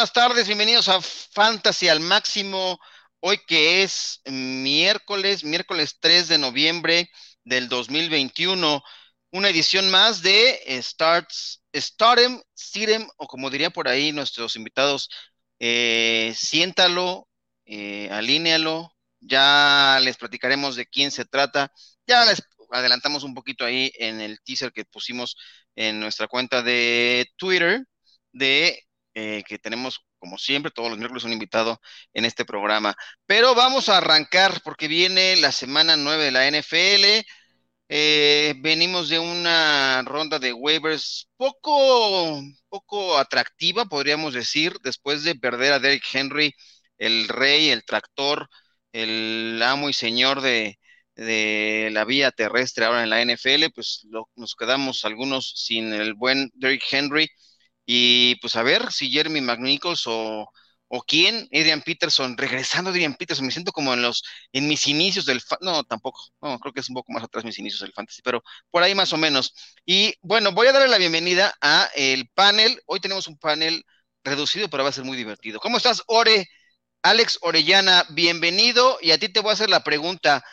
buenas tardes, bienvenidos a Fantasy al Máximo. Hoy que es miércoles, miércoles 3 de noviembre del 2021, una edición más de Starts, Startem, Sirem, o como diría por ahí nuestros invitados, eh, siéntalo, eh, ya les platicaremos de quién se trata, ya les adelantamos un poquito ahí en el teaser que pusimos en nuestra cuenta de Twitter, de eh, que tenemos, como siempre, todos los miércoles un invitado en este programa. Pero vamos a arrancar porque viene la semana 9 de la NFL. Eh, venimos de una ronda de waivers poco, poco atractiva, podríamos decir, después de perder a Derrick Henry, el rey, el tractor, el amo y señor de, de la vía terrestre ahora en la NFL, pues nos quedamos algunos sin el buen Derrick Henry y pues a ver si Jeremy McNichols o, o quién, Adrian Peterson, regresando Adrian Peterson, me siento como en los, en mis inicios del, no, tampoco, no, creo que es un poco más atrás mis inicios del fantasy, pero por ahí más o menos. Y bueno, voy a darle la bienvenida a el panel, hoy tenemos un panel reducido, pero va a ser muy divertido. ¿Cómo estás, Ore? Alex Orellana, bienvenido, y a ti te voy a hacer la pregunta.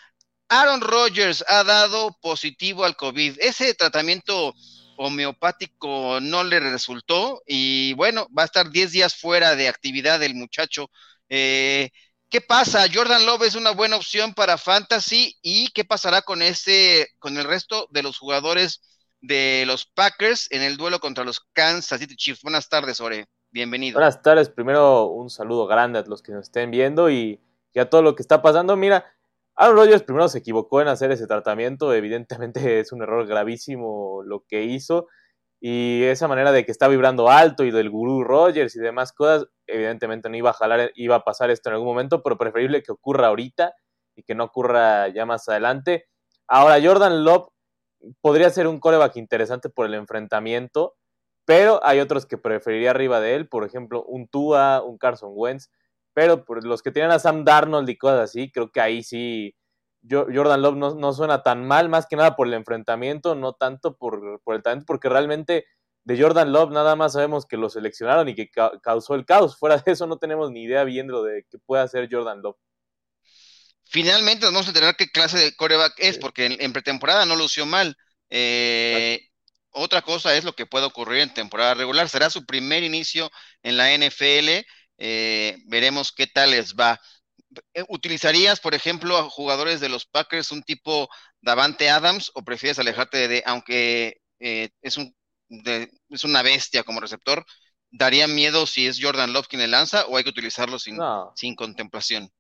Aaron Rodgers ha dado positivo al COVID. Ese tratamiento homeopático no le resultó y bueno, va a estar 10 días fuera de actividad el muchacho. Eh, ¿Qué pasa? Jordan Love es una buena opción para Fantasy y qué pasará con ese, con el resto de los jugadores de los Packers en el duelo contra los Kansas City Chiefs. Buenas tardes, Ore. Bienvenido. Buenas tardes. Primero un saludo grande a los que nos estén viendo y, y a todo lo que está pasando. Mira, Aaron Rodgers primero se equivocó en hacer ese tratamiento, evidentemente es un error gravísimo lo que hizo y esa manera de que está vibrando alto y del gurú Rodgers y demás cosas, evidentemente no iba a jalar, iba a pasar esto en algún momento, pero preferible que ocurra ahorita y que no ocurra ya más adelante. Ahora, Jordan Love podría ser un coreback interesante por el enfrentamiento, pero hay otros que preferiría arriba de él, por ejemplo, un Tua, un Carson Wentz, pero por los que tienen a Sam Darnold y cosas así, creo que ahí sí Jordan Love no, suena tan mal, más que nada por el enfrentamiento, no tanto por, el talento, porque realmente de Jordan Love nada más sabemos que lo seleccionaron y que causó el caos. Fuera de eso no tenemos ni idea bien de lo de que puede hacer Jordan Love. Finalmente nos vamos a enterar qué clase de coreback es, porque en, pretemporada no lució mal. Eh, otra cosa es lo que puede ocurrir en temporada regular. Será su primer inicio en la NFL eh, veremos qué tal les va. Eh, ¿Utilizarías, por ejemplo, a jugadores de los Packers un tipo Davante Adams o prefieres alejarte de, aunque eh, es, un, es una bestia como receptor, ¿daría miedo si es Jordan Love quien le lanza o hay que utilizarlo sin, sin contemplación?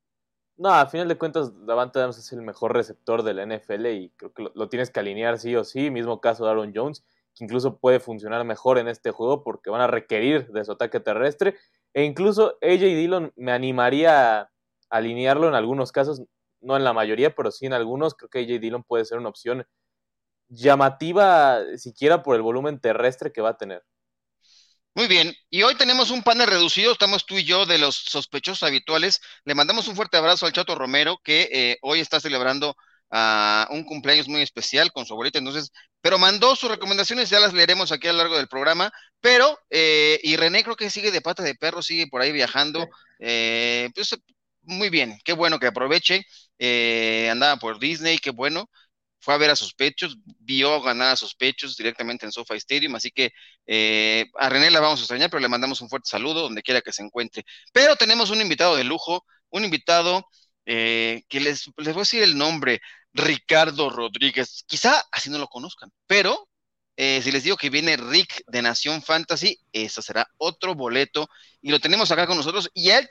No, a final de cuentas, Davante Adams es el mejor receptor de la NFL y creo que lo, tienes que alinear sí o sí. Mismo caso de Aaron Jones, que incluso puede funcionar mejor en este juego porque van a requerir de su ataque terrestre. E incluso AJ Dillon me animaría a alinearlo en algunos casos, no en la mayoría, pero sí en algunos. Creo que AJ Dillon puede ser una opción llamativa, siquiera por el volumen terrestre que va a tener. Muy bien, y hoy tenemos un panel reducido, estamos tú y yo de los sospechosos habituales. Le mandamos un fuerte abrazo al Chato Romero, que eh, hoy está celebrando a un cumpleaños muy especial con su abuelita, entonces, pero mandó sus recomendaciones, ya las leeremos aquí a lo largo del programa, pero, eh, y René creo que sigue de pata de perro, sigue por ahí viajando, eh, pues muy bien, qué bueno que aproveche, eh, andaba por Disney, qué bueno, fue a ver a sus pechos, vio ganar a sus pechos directamente en Sofa Stadium, así que a René la vamos a extrañar, pero le mandamos un fuerte saludo donde quiera que se encuentre. Pero tenemos un invitado de lujo, un invitado que les, les voy a decir el nombre, Ricardo Rodríguez. Quizá así no lo conozcan, pero eh, si les digo que viene Rick de Nación Fantasy, eso será otro boleto y lo tenemos acá con nosotros. Y a él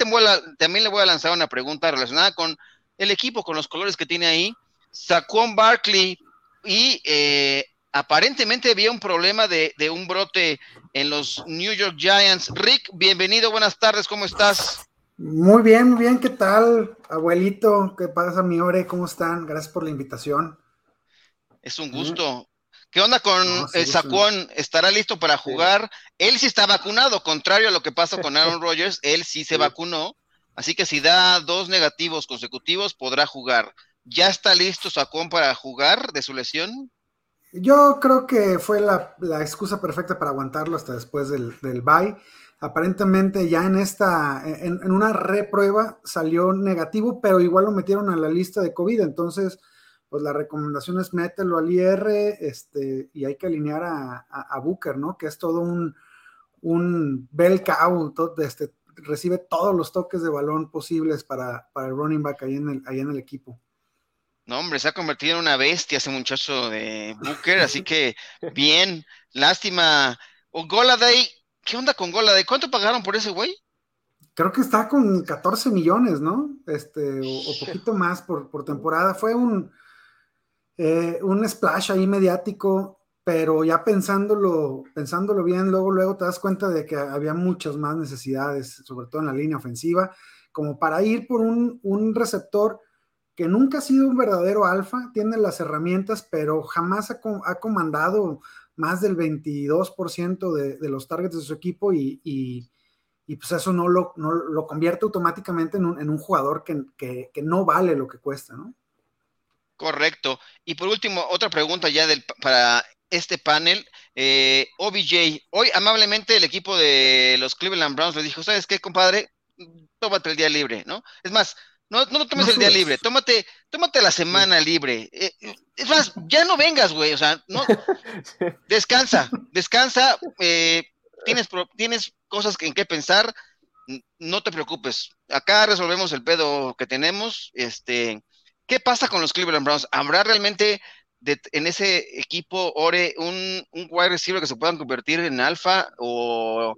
también le voy a lanzar una pregunta relacionada con el equipo, con los colores que tiene ahí. Saquon Barkley y eh, aparentemente había un problema de, de, un brote en los New York Giants. Rick, bienvenido, buenas tardes, ¿cómo estás? Muy bien, muy bien, ¿qué tal? Abuelito, ¿qué pasa, mi Ore? ¿Cómo están? Gracias por la invitación. Es un gusto. ¿Qué onda con el Sacuón? ¿Estará listo para jugar? Él sí está vacunado, contrario a lo que pasa con Aaron Rodgers, él sí se vacunó, así que si da dos negativos consecutivos podrá jugar. ¿Ya está listo Sacuón para jugar de su lesión? Yo creo que fue la, excusa perfecta para aguantarlo hasta después del, del bye. Aparentemente ya en esta, en, una reprueba salió negativo, pero igual lo metieron a la lista de COVID, entonces pues la recomendación es mételo al IR este, y hay que alinear a, Booker, ¿no? Que es todo un, un bel cow, este, recibe todos los toques de balón posibles para, para el running back ahí en el, ahí en el equipo. No, hombre, se ha convertido en una bestia ese muchacho de Booker, así que bien, lástima. O Goladay, ¿qué onda con Goladay? ¿Cuánto pagaron por ese güey? Creo que está con 14 millones, ¿no? Este, o, poquito más por, por temporada. Fue un, eh, un splash ahí mediático, pero ya pensándolo, pensándolo bien, luego, luego te das cuenta de que había muchas más necesidades, sobre todo en la línea ofensiva, como para ir por un, receptor que nunca ha sido un verdadero alfa, tiene las herramientas, pero jamás ha, comandado más del 22% de, de, los targets de su equipo y, pues eso no lo, lo convierte automáticamente en un, jugador que, que, no vale lo que cuesta, ¿no? Correcto. Y por último, otra pregunta ya del, para este panel. Eh, OBJ, hoy amablemente el equipo de los Cleveland Browns le dijo, ¿sabes qué, compadre? Tómate el día libre, ¿no? Es más, no, no tomes el día libre, tómate, tómate la semana libre. Eh, es más, ya no vengas, güey, o sea, no, descansa, descansa, eh, tienes, tienes cosas en qué pensar, no te preocupes, acá resolvemos el pedo que tenemos, este, ¿Qué pasa con los Cleveland Browns? ¿Habrá realmente en ese equipo, Ore, un, un wide receiver que se puedan convertir en alfa o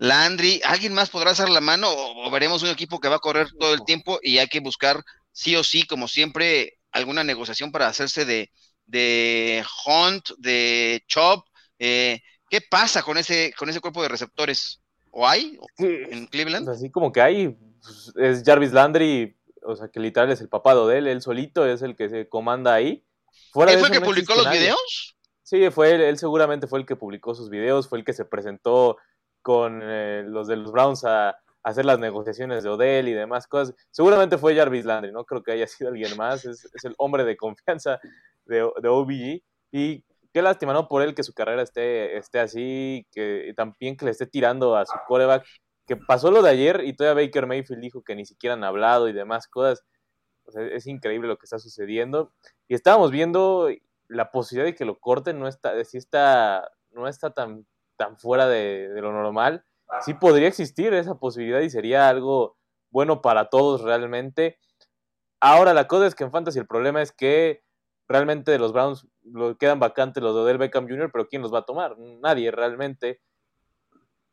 Landry? ¿Alguien más podrá hacer la mano o, veremos un equipo que va a correr todo el tiempo y hay que buscar sí o sí, como siempre, alguna negociación para hacerse de, de Hunt, de Chop? Eh, ¿Qué pasa con ese, con ese cuerpo de receptores? ¿O hay en Cleveland? Así como que hay, pues, es Jarvis Landry o sea, que literal es el papá de él, él solito es el que se comanda ahí. Fuera ¿Él fue el que publicó los videos? Sí, fue él, él, seguramente fue el que publicó sus videos, fue el que se presentó con eh, los de los Browns a, hacer las negociaciones de Odell y demás cosas. Seguramente fue Jarvis Landry, no creo que haya sido alguien más, es, el hombre de confianza de, de OBG. Y qué lástima, ¿no? Por él que su carrera esté, esté así, que también que le esté tirando a su coreback que pasó lo de ayer y todavía Baker Mayfield dijo que ni siquiera han hablado y demás cosas. es increíble lo que está sucediendo. Y estábamos viendo la posibilidad de que lo corten, no está, si está, no está tan, tan fuera de, lo normal. Sí podría existir esa posibilidad y sería algo bueno para todos realmente. Ahora la cosa es que en Fantasy el problema es que realmente de los Browns lo quedan vacantes los de Odell Beckham Jr., pero ¿quién los va a tomar? Nadie realmente.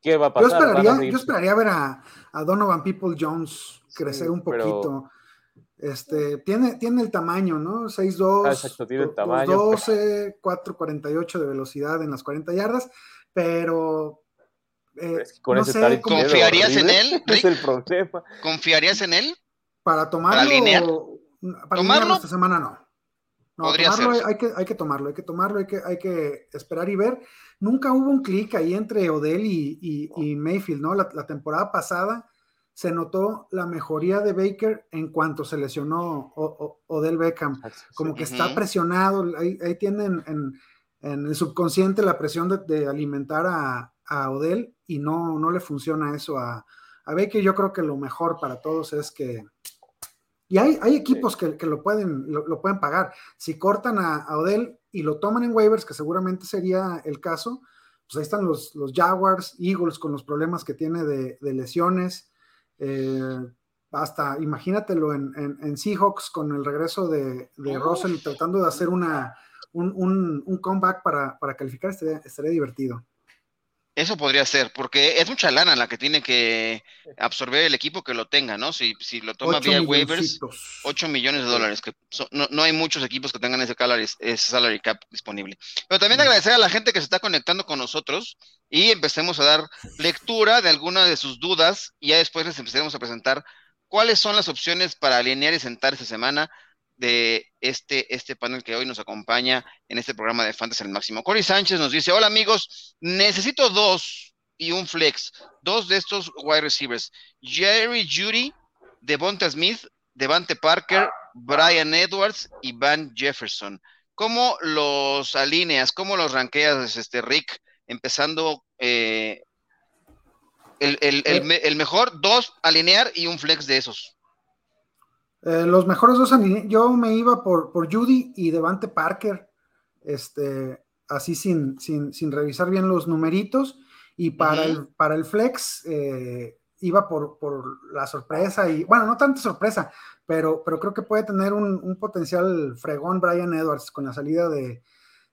¿Qué va a pasar? Yo esperaría, ver a, Donovan People Jones crecer un poquito. Este, tiene, tiene el tamaño, ¿no? 6'2, ah, exacto, tiene el tamaño. 12, 4'48 de velocidad en las 40 yardas, pero eh, no sé, ¿Confiarías en él? Es el problema. ¿Confiarías en él? Para tomarlo. Para alinear. Para ¿Tomarlo? esta semana no. No, tomarlo hay, que, hay que tomarlo, hay que tomarlo, hay que, hay que esperar y ver. Nunca hubo un clic ahí entre Odell y, y, Mayfield, ¿no? La, temporada pasada se notó la mejoría de Baker en cuanto se lesionó Odell Beckham. Como que está presionado, ahí, ahí tienen en, en, el subconsciente la presión de, alimentar a, a, Odell y no, no le funciona eso a, a Baker. Yo creo que lo mejor para todos es que y hay, hay equipos que, que, lo, pueden, lo, pueden pagar. Si cortan a, a, Odell y lo toman en waivers, que seguramente sería el caso, pues ahí están los, los Jaguars, Eagles con los problemas que tiene de, de lesiones. Eh, hasta imagínatelo en, en, Seahawks con el regreso de, de Russell tratando de hacer una, un, un, un comeback para, para calificar, estaría, estaría divertido. Eso podría ser, porque es mucha lana la que tiene que absorber el equipo que lo tenga, ¿no? Si, si lo toma vía waivers, 8 millones de dólares, que no, hay muchos equipos que tengan ese, ese salary cap disponible. Pero también agradecer a la gente que se está conectando con nosotros y empecemos a dar lectura de algunas de sus dudas y ya después les empezaremos a presentar cuáles son las opciones para alinear y sentar esta semana de este, este panel que hoy nos acompaña en este programa de Fantasy al Máximo. Cory Sánchez nos dice, hola amigos, necesito dos y un flex, dos de estos wide receivers, Jerry Judy, Devonta Smith, Devante Parker, Brian Edwards y Van Jefferson. ¿Cómo los alineas? ¿Cómo los ranqueas, este Rick? Empezando eh, el, mejor, dos alinear y un flex de esos. Eh, los mejores dos yo me iba por, por Judy y Devante Parker, este, así sin, sin, revisar bien los numeritos. Y para, el, para el flex eh, iba por, la sorpresa y, bueno, no tanta sorpresa, pero, pero creo que puede tener un, potencial fregón Brian Edwards con la salida de,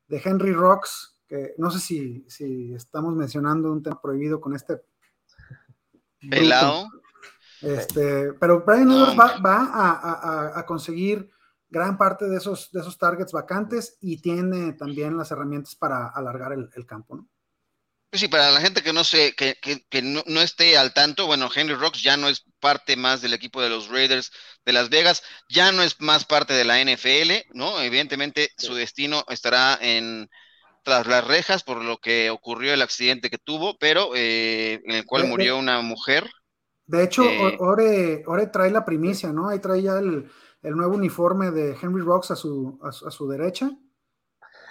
Henry Rocks, que no sé si, si estamos mencionando un tema prohibido con este pelado. Este, pero Brian Edwards va, a, conseguir gran parte de esos, de esos targets vacantes y tiene también las herramientas para alargar el, campo, ¿no? Pues sí, para la gente que no sé, que, no, esté al tanto, bueno, Henry Rocks ya no es parte más del equipo de los Raiders de Las Vegas, ya no es más parte de la NFL, ¿no? Evidentemente su destino estará en tras las rejas por lo que ocurrió el accidente que tuvo, pero eh, en el cual murió una mujer. De hecho, eh, Ore, trae la primicia, ¿no? Ahí trae ya el, nuevo uniforme de Henry Rocks a su, a su, derecha.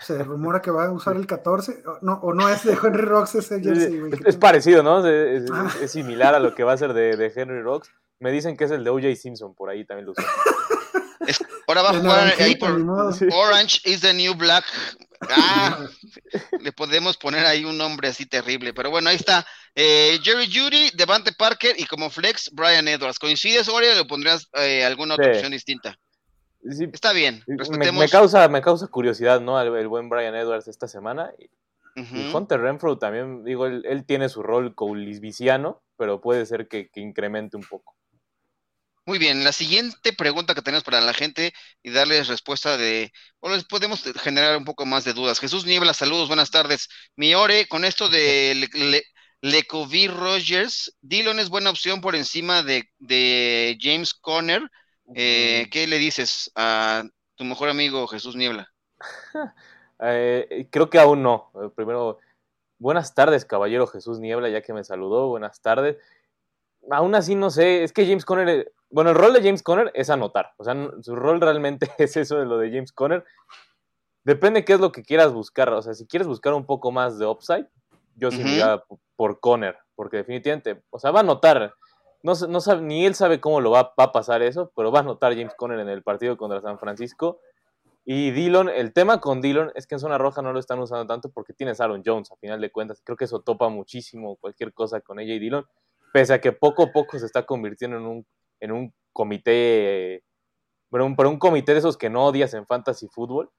Se rumora que va a usar el 14. No, o no es de Henry Rocks, es el jersey, Es, parecido, ¿no? Ah. Es, similar a lo que va a ser de, Henry Rocks. Me dicen que es el de O.J. Simpson, por ahí también lo usa. ahora va a jugar ahí por Orange is the New Black. Ah, le podemos poner ahí un nombre así terrible, pero bueno, ahí está. Eh, Jerry Judy, Devante Parker y como flex, Brian Edwards. ¿Coincides, Ori, o le pondrías eh, alguna otra opción distinta? Está bien. Me, causa, me causa curiosidad, ¿no? El, buen Brian Edwards esta semana. Y, Hunter Renfro también, digo, él, tiene su rol coulisviciano, pero puede ser que incremente un poco. Muy bien, la siguiente pregunta que tenemos para la gente y darles respuesta de, o les podemos generar un poco más de dudas. Jesús Niebla, saludos, buenas tardes. Mi Ore, con esto de Le, Rogers, Dillon es buena opción por encima de, James Conner. Eh, ¿Qué le dices a tu mejor amigo Jesús Niebla? Eh, creo que aún no. Eh, primero, buenas tardes, caballero Jesús Niebla, ya que me saludó. Buenas tardes aún así no sé, es que James Conner, bueno, el rol de James Conner es anotar, o sea, su rol realmente es eso de lo de James Conner. Depende qué es lo que quieras buscar, o sea, si quieres buscar un poco más de upside, yo sí uh por Conner, porque definitivamente, o sea, va a anotar, no, no sabe, ni él sabe cómo lo va, a pasar eso, pero va a anotar James Conner en el partido contra San Francisco. Y Dillon, el tema con Dillon es que en zona roja no lo están usando tanto porque tienes a Aaron Jones, a final de cuentas. Creo que eso topa muchísimo cualquier cosa con ella y Dillon pese a que poco a poco se está convirtiendo en un, en un comité, pero un, un comité de esos que no odias en fantasy fútbol.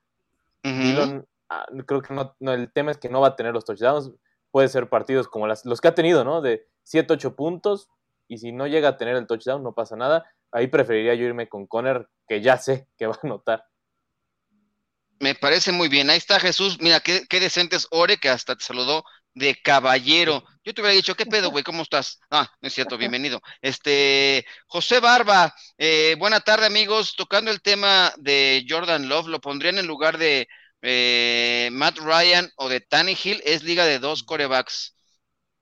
Ah, creo que no, el tema es que no va a tener los touchdowns. Puede ser partidos como las, los que ha tenido, ¿no? De 7, 8 puntos. Y si no llega a tener el touchdown, no pasa nada. Ahí preferiría yo irme con Conner, que ya sé que va a anotar. Me parece muy bien. Ahí está Jesús. Mira, qué, qué decente es Ore, que hasta te saludó de caballero. Yo te hubiera dicho, ¿qué pedo, güey? ¿Cómo estás? Ah, no es cierto, bienvenido. Este, José Barba, eh, buena tarde, amigos. Tocando el tema de Jordan Love, ¿lo pondrían en lugar de eh, Matt Ryan o de Hill? Es liga de dos corebacks.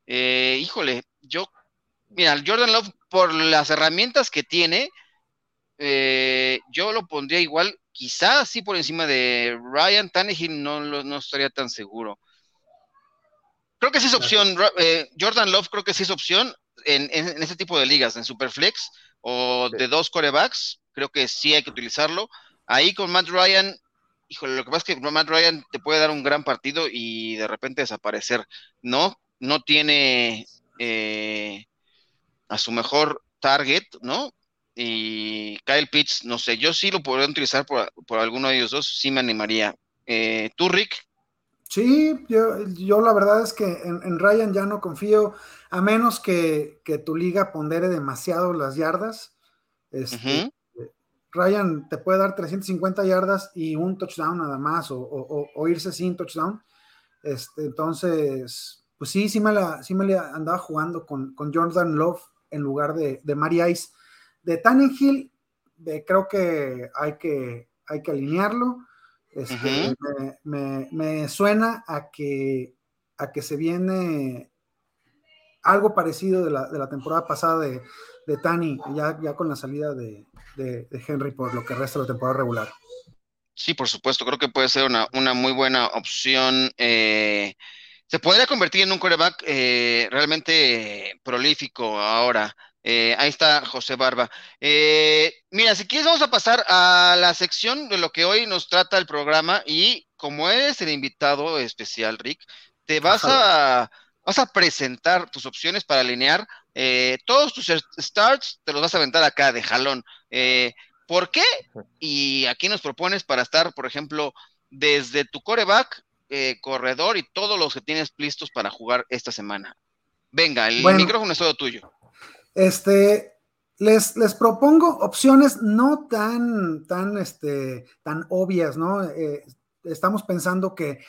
Eh, híjole, yo, mira, Jordan Love, por las herramientas que tiene, yo lo pondría igual, quizás sí por encima de Ryan. Tannehill no, no estaría tan seguro. Creo que sí es opción. Eh, Jordan Love creo que sí es opción en, este tipo de ligas, en Superflex o de dos corebacks. Creo que sí hay que utilizarlo. Ahí con Matt Ryan, híjole, lo que pasa es que Matt Ryan te puede dar un gran partido y de repente desaparecer. No, no tiene eh, a su mejor target, ¿no? Y Kyle Pitts, no sé, yo sí lo podría utilizar por, alguno de ellos dos, sí me animaría. Eh, ¿Tú, Rick, Sí, yo, la verdad es que en, Ryan ya no confío, a menos que, tu liga pondere demasiado las yardas. Este, Ryan te puede dar 350 yardas y un touchdown nada más, o, irse sin touchdown. Este, entonces, pues sí, sí me la, sí me la andaba jugando con, Jordan Love en lugar de, de Mari Ice. De Tannenhill, creo que hay que, hay que alinearlo. Este, me, suena a que, a que se viene algo parecido de la, temporada pasada de, de Tani, ya, ya con la salida de, Henry por lo que resta de la temporada regular. Sí, por supuesto, creo que puede ser una, muy buena opción. Eh, se podría convertir en un coreback eh, realmente prolífico ahora. Eh, ahí está José Barba. Eh, mira, si quieres vamos a pasar a la sección de lo que hoy nos trata el programa y como eres el invitado especial, Rick, te vas a, vas a presentar tus opciones para alinear todos tus starts, te los vas a aventar acá de jalón. ¿Por qué? Y aquí nos propones para estar, por ejemplo, desde tu coreback eh, corredor y todos los que tienes listos para jugar esta semana. Venga, el micrófono es todo tuyo. Este, les, les propongo opciones no tan, tan, este, tan obvias, ¿no? Eh, estamos pensando que,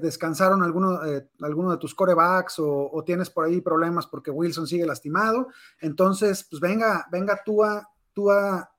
descansaron alguno, eh, alguno, de tus corebacks o, o, tienes por ahí problemas porque Wilson sigue lastimado. Entonces, pues venga, venga tú a, tú a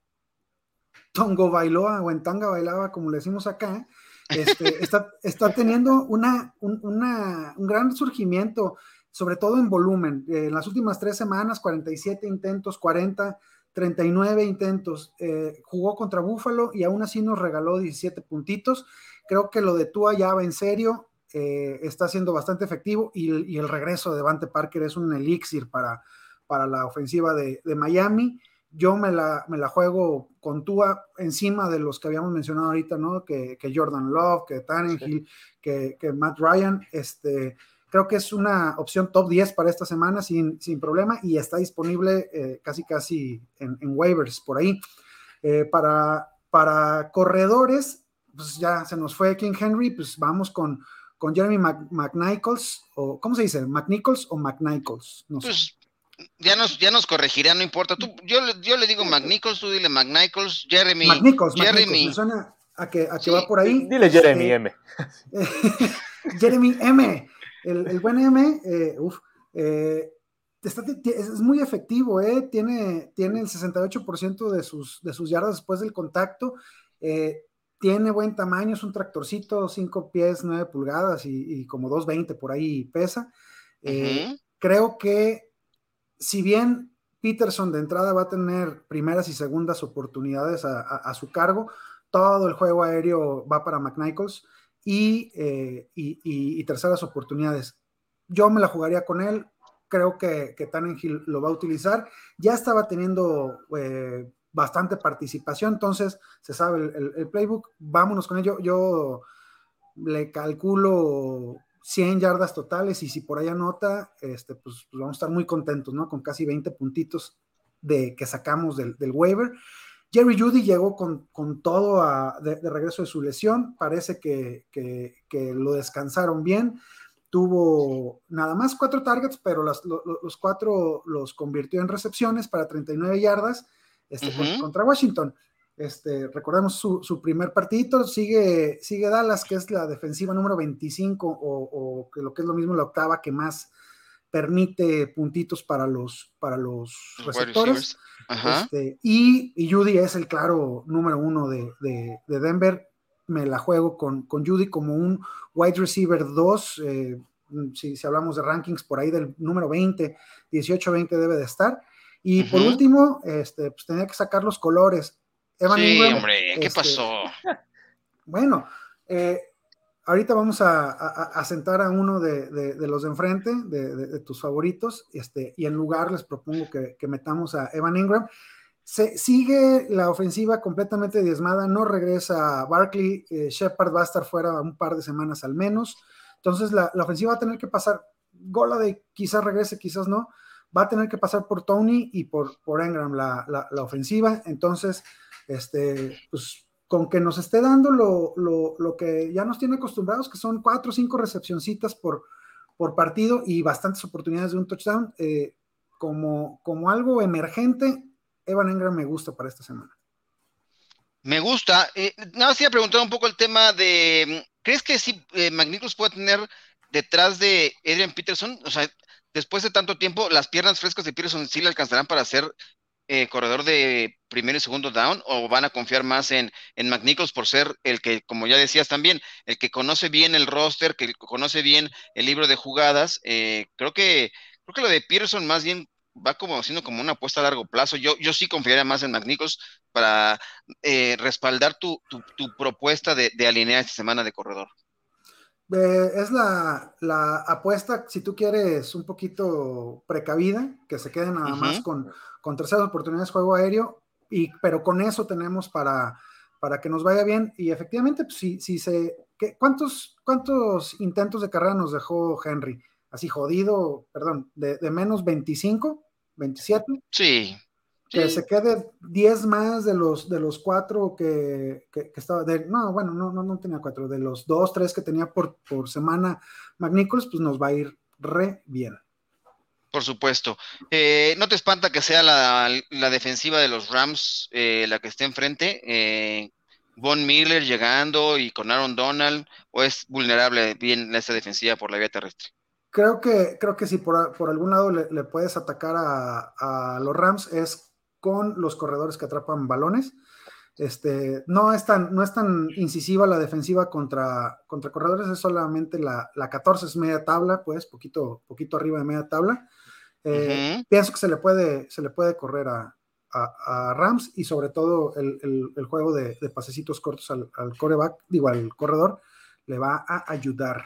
Tongo Bailoa o en Tanga Bailaba, como le decimos acá, este, está, está, teniendo una, un, un, gran surgimiento, sobre todo en volumen. Eh, en las últimas tres semanas, 47 intentos, 40, 39 intentos. Eh, jugó contra Búfalo y aún así nos regaló 17 puntitos. Creo que lo de Tua ya va en serio. Eh, está siendo bastante efectivo y, y, el regreso de Vante Parker es un elixir para, para la ofensiva de, de Miami yo me la, me la juego con Tua encima de los que habíamos mencionado ahorita, ¿no? Que, Jordan Love, que Tannenhill, que, Matt Ryan, este, creo que es una opción top 10 para esta semana sin, sin problema y está disponible eh, casi casi en, waivers por ahí. Eh, para, para corredores, pues ya se nos fue King Henry, pues vamos con, con Jeremy McNichols, o ¿cómo se dice? ¿McNichols o McNichols? No sé. Pues, ya nos, ya nos corregirá, no importa. Tú, yo, yo le digo McNichols, tú dile McNichols, Jeremy. McNichols, Jeremy. Me suena a que, a que va por ahí. Dile Jeremy eh, M. Jeremy M. El, el buen M, eh, uf, eh, es muy efectivo, eh, tiene, tiene el 68% de sus, de sus yardas después del contacto. tiene buen tamaño, es un tractorcito, 5 pies, 9 pulgadas y, y como 220 por ahí pesa. Creo que si bien Peterson de entrada va a tener primeras y segundas oportunidades a, su cargo, todo el juego aéreo va para McNichols eh, y, terceras oportunidades. Yo me la jugaría con él, creo que, que Tannenhill lo va a utilizar. Ya estaba teniendo eh, bastante participación, entonces se sabe el, el, playbook. Vámonos con ello. Yo le calculo 100 yardas totales y si por ahí anota, este, pues, pues, vamos a estar muy contentos, ¿no? Con casi 20 puntitos de, que sacamos del, waiver. Jerry Judy llegó con, todo de, regreso de su lesión, parece que, lo descansaron bien, tuvo nada más cuatro targets, pero los, cuatro los convirtió en recepciones para 39 yardas este, contra Washington. Este, recordemos su, primer partido, sigue, sigue Dallas, que es la defensiva número 25 o, que lo que es lo mismo la octava que más permite puntitos para los, para los receptores. Este, y, y, Judy es el claro número uno de, Denver. Me la juego con, con, Judy como un wide receiver 2. Eh, si, si, hablamos de rankings, por ahí del número 20, 18-20 debe de estar. Y por último, este, pues tenía que sacar los colores sí, hombre, ¿qué este, pasó? Bueno, eh, ahorita vamos a, sentar a uno de, los de enfrente, de, tus favoritos, este, y en lugar les propongo que, metamos a Evan Ingram. Se, sigue la ofensiva completamente diezmada, no regresa Barkley, eh, Shepard va a estar fuera un par de semanas al menos, entonces la, ofensiva va a tener que pasar, Gola de quizás regrese, quizás no, va a tener que pasar por Tony y por, por Ingram la, la ofensiva, entonces este, pues con que nos esté dando lo, que ya nos tiene acostumbrados, que son cuatro o cinco recepcioncitas por, por partido y bastantes oportunidades de un touchdown, eh, como, como algo emergente, Evan Engram me gusta para esta semana. Me gusta. Eh, nada más iba a preguntar un poco el tema de, ¿crees que sí eh, puede tener detrás de Adrian Peterson? O sea, después de tanto tiempo, las piernas frescas de Peterson sí le alcanzarán para hacer eh, corredor de primero y segundo down o van a confiar más en, en McNichols por ser el que, como ya decías también, el que conoce bien el roster, que conoce bien el libro de jugadas? Eh, creo que creo que lo de Pearson más bien va como siendo como una apuesta a largo plazo. Yo, yo sí confiaría más en McNichols para eh, respaldar tu, tu, propuesta de, de alinear esta semana de corredor. Eh, es la, apuesta, si tú quieres, un poquito precavida, que se quede nada más con, con terceras oportunidades de juego aéreo, y, pero con eso tenemos para, para que nos vaya bien. Y efectivamente, pues, si, si se. ¿cuántos, ¿Cuántos intentos de carrera nos dejó Henry? Así jodido, perdón, de, de menos 25, 27. Sí, que se quede 10 más de los, de los cuatro que, que, estaba, de, no, bueno, no, no, no tenía cuatro, de los dos, tres que tenía por, por semana McNichols, pues nos va a ir re bien. Por supuesto. Eh, ¿No te espanta que sea la, la defensiva de los Rams eh, la que esté enfrente? Eh, Von Miller llegando y con Aaron Donald, o es vulnerable bien esa defensiva por la vía terrestre? Creo que, creo que si por, por algún lado le, le puedes atacar a, a, los Rams es con los corredores que atrapan balones. Este, no, es tan, no es tan incisiva la defensiva contra, contra corredores, es solamente la, la 14, es media tabla, pues, poquito, poquito arriba de media tabla. Eh, pienso que se le puede, se le puede correr a, a, Rams y sobre todo el, el, juego de, de, pasecitos cortos al, al, coreback, digo, al corredor, le va a ayudar.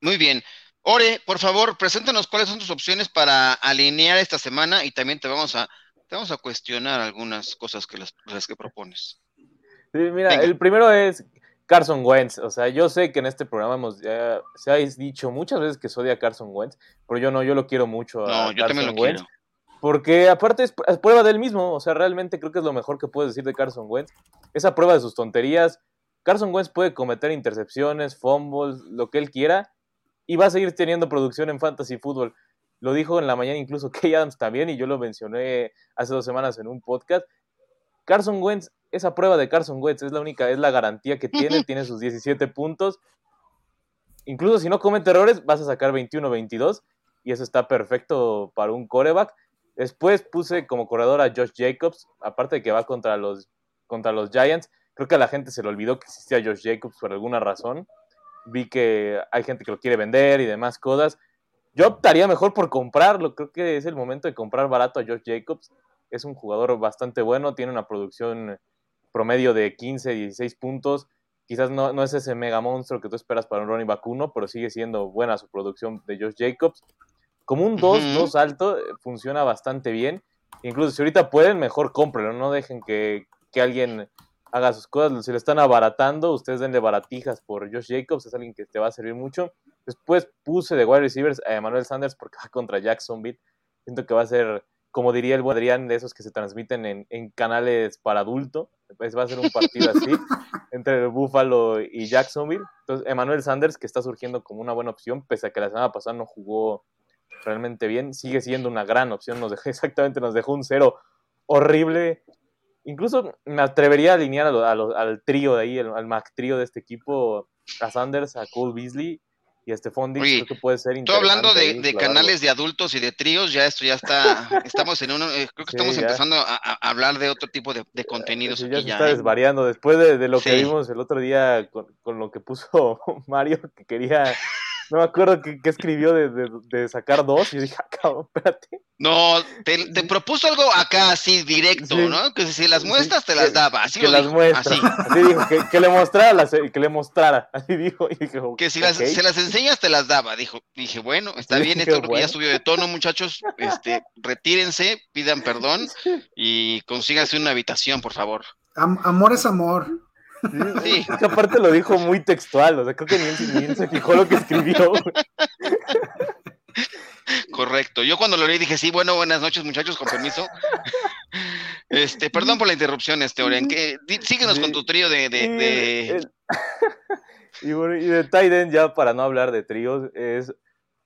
Muy bien. Ore, por favor, preséntanos cuáles son tus opciones para alinear esta semana y también te vamos a te vamos a cuestionar algunas cosas que las, que propones. Sí, mira, el primero es Carson Wentz. O sea, yo sé que en este programa hemos ya, se ha dicho muchas veces que soy a Carson Wentz, pero yo no, yo lo quiero mucho a yo Carson también lo Wentz. Quiero. Porque aparte es, prueba del mismo, o sea, realmente creo que es lo mejor que puedes decir de Carson Wentz. Esa prueba de sus tonterías. Carson Wentz puede cometer intercepciones, fumbles, lo que él quiera, y va a seguir teniendo producción en fantasy fútbol. Lo dijo en la mañana incluso Kay Adams también, y yo lo mencioné hace dos semanas en un podcast. Carson Wentz, esa prueba de Carson Wentz es la única, es la garantía que tiene, tiene sus 17 puntos. Incluso si no comete errores, vas a sacar 21-22, y eso está perfecto para un coreback. Después puse como corredor a Josh Jacobs, aparte de que va contra los, contra los Giants. Creo que a la gente se le olvidó que existía Josh Jacobs por alguna razón. Vi que hay gente que lo quiere vender y demás cosas. Yo optaría mejor por comprarlo. Creo que es el momento de comprar barato a Josh Jacobs. Es un jugador bastante bueno, tiene una producción promedio de 15, 16 puntos. Quizás no, no es ese mega monstruo que tú esperas para un Ronnie Vacuno, pero sigue siendo buena su producción de Josh Jacobs. Como un 2-2 alto, eh, funciona bastante bien. Incluso si ahorita pueden, mejor cómprenlo. No dejen que, que alguien haga sus cosas. Si le están abaratando, ustedes denle baratijas por Josh Jacobs. Es alguien que te va a servir mucho. Después puse de wide receivers a Emmanuel Sanders porque va contra Jacksonville. Siento que va a ser, como diría el buen Adrián, de esos que se transmiten en, canales para adulto. Pues va a ser un partido así entre Buffalo y Jacksonville. Entonces, Emmanuel Sanders, que está surgiendo como una buena opción, pese a que la semana pasada no jugó realmente bien, sigue siendo una gran opción. Nos dejó, exactamente, nos dejó un cero horrible. Incluso me atrevería a alinear al trío de ahí, al Mac trío de este equipo, a Sanders, a Cole Beasley y este Fondi creo que puede ser Estoy hablando de, canales de adultos y de tríos, ya esto ya está, estamos en uno, eh, creo que estamos empezando a, hablar de otro tipo de, de contenidos. ya se está ¿eh? desvariando, después de, lo que vimos el otro día con, con, lo que puso Mario, que quería no me acuerdo qué, escribió de, de, sacar dos y dije, ah, cabrón, espérate. No, te, te, propuso algo acá así directo, ¿no? Que si las muestras te las daba, así que las muestra. Así. dijo, que, que, le mostrara, las, que le mostrara, así dijo. Y dije, que si las, se las enseñas te las daba, dijo. Dije, bueno, está bien, esto bueno. ya subió de tono, muchachos, este, retírense, pidan perdón y consíganse una habitación, por favor. amor es amor. Sí, aparte lo dijo muy textual, o sea, creo que ni él, se fijó lo que escribió. Correcto. Yo cuando lo leí dije, sí, bueno, buenas noches, muchachos, con permiso. Este, perdón por la interrupción, este, Oren. Que, síguenos con tu trío de. de, y, de Tiden, ya para no hablar de tríos, es.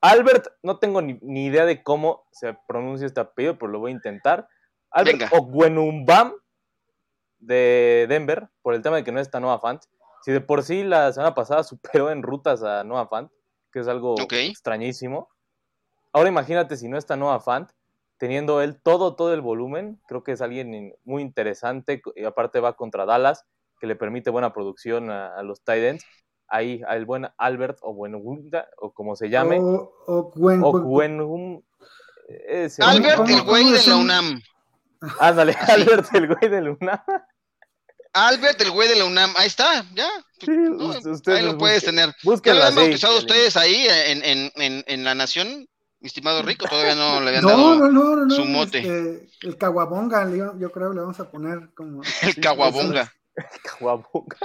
Albert, no tengo ni, idea de cómo se pronuncia este apellido, pero lo voy a intentar. Albert Ogwenumbam de Denver, por el tema de que no está Noah Fant. Si de por sí la semana pasada superó en rutas a Noah Fant, que es algo extrañísimo. Ahora imagínate si no está Noah Fant, teniendo él todo, todo el volumen, creo que es alguien muy interesante, y aparte va contra Dallas, que le permite buena producción a, los Titans. Ahí, al buen Albert o Buenugunda, o como se llame. O, o, Albert, el güey de la UNAM. Ándale, Albert, el güey de Luna. Albert, el güey de la UNAM, ahí está, ya. Sí, ahí lo puedes tener. ¿Ya lo han bautizado ustedes ahí en, en, en, en, La Nación, mi estimado Rico? Todavía no le habían dado no, no, no, su mote. Este, el Caguabonga, yo, creo que le vamos a poner como... el Caguabonga. El Caguabonga.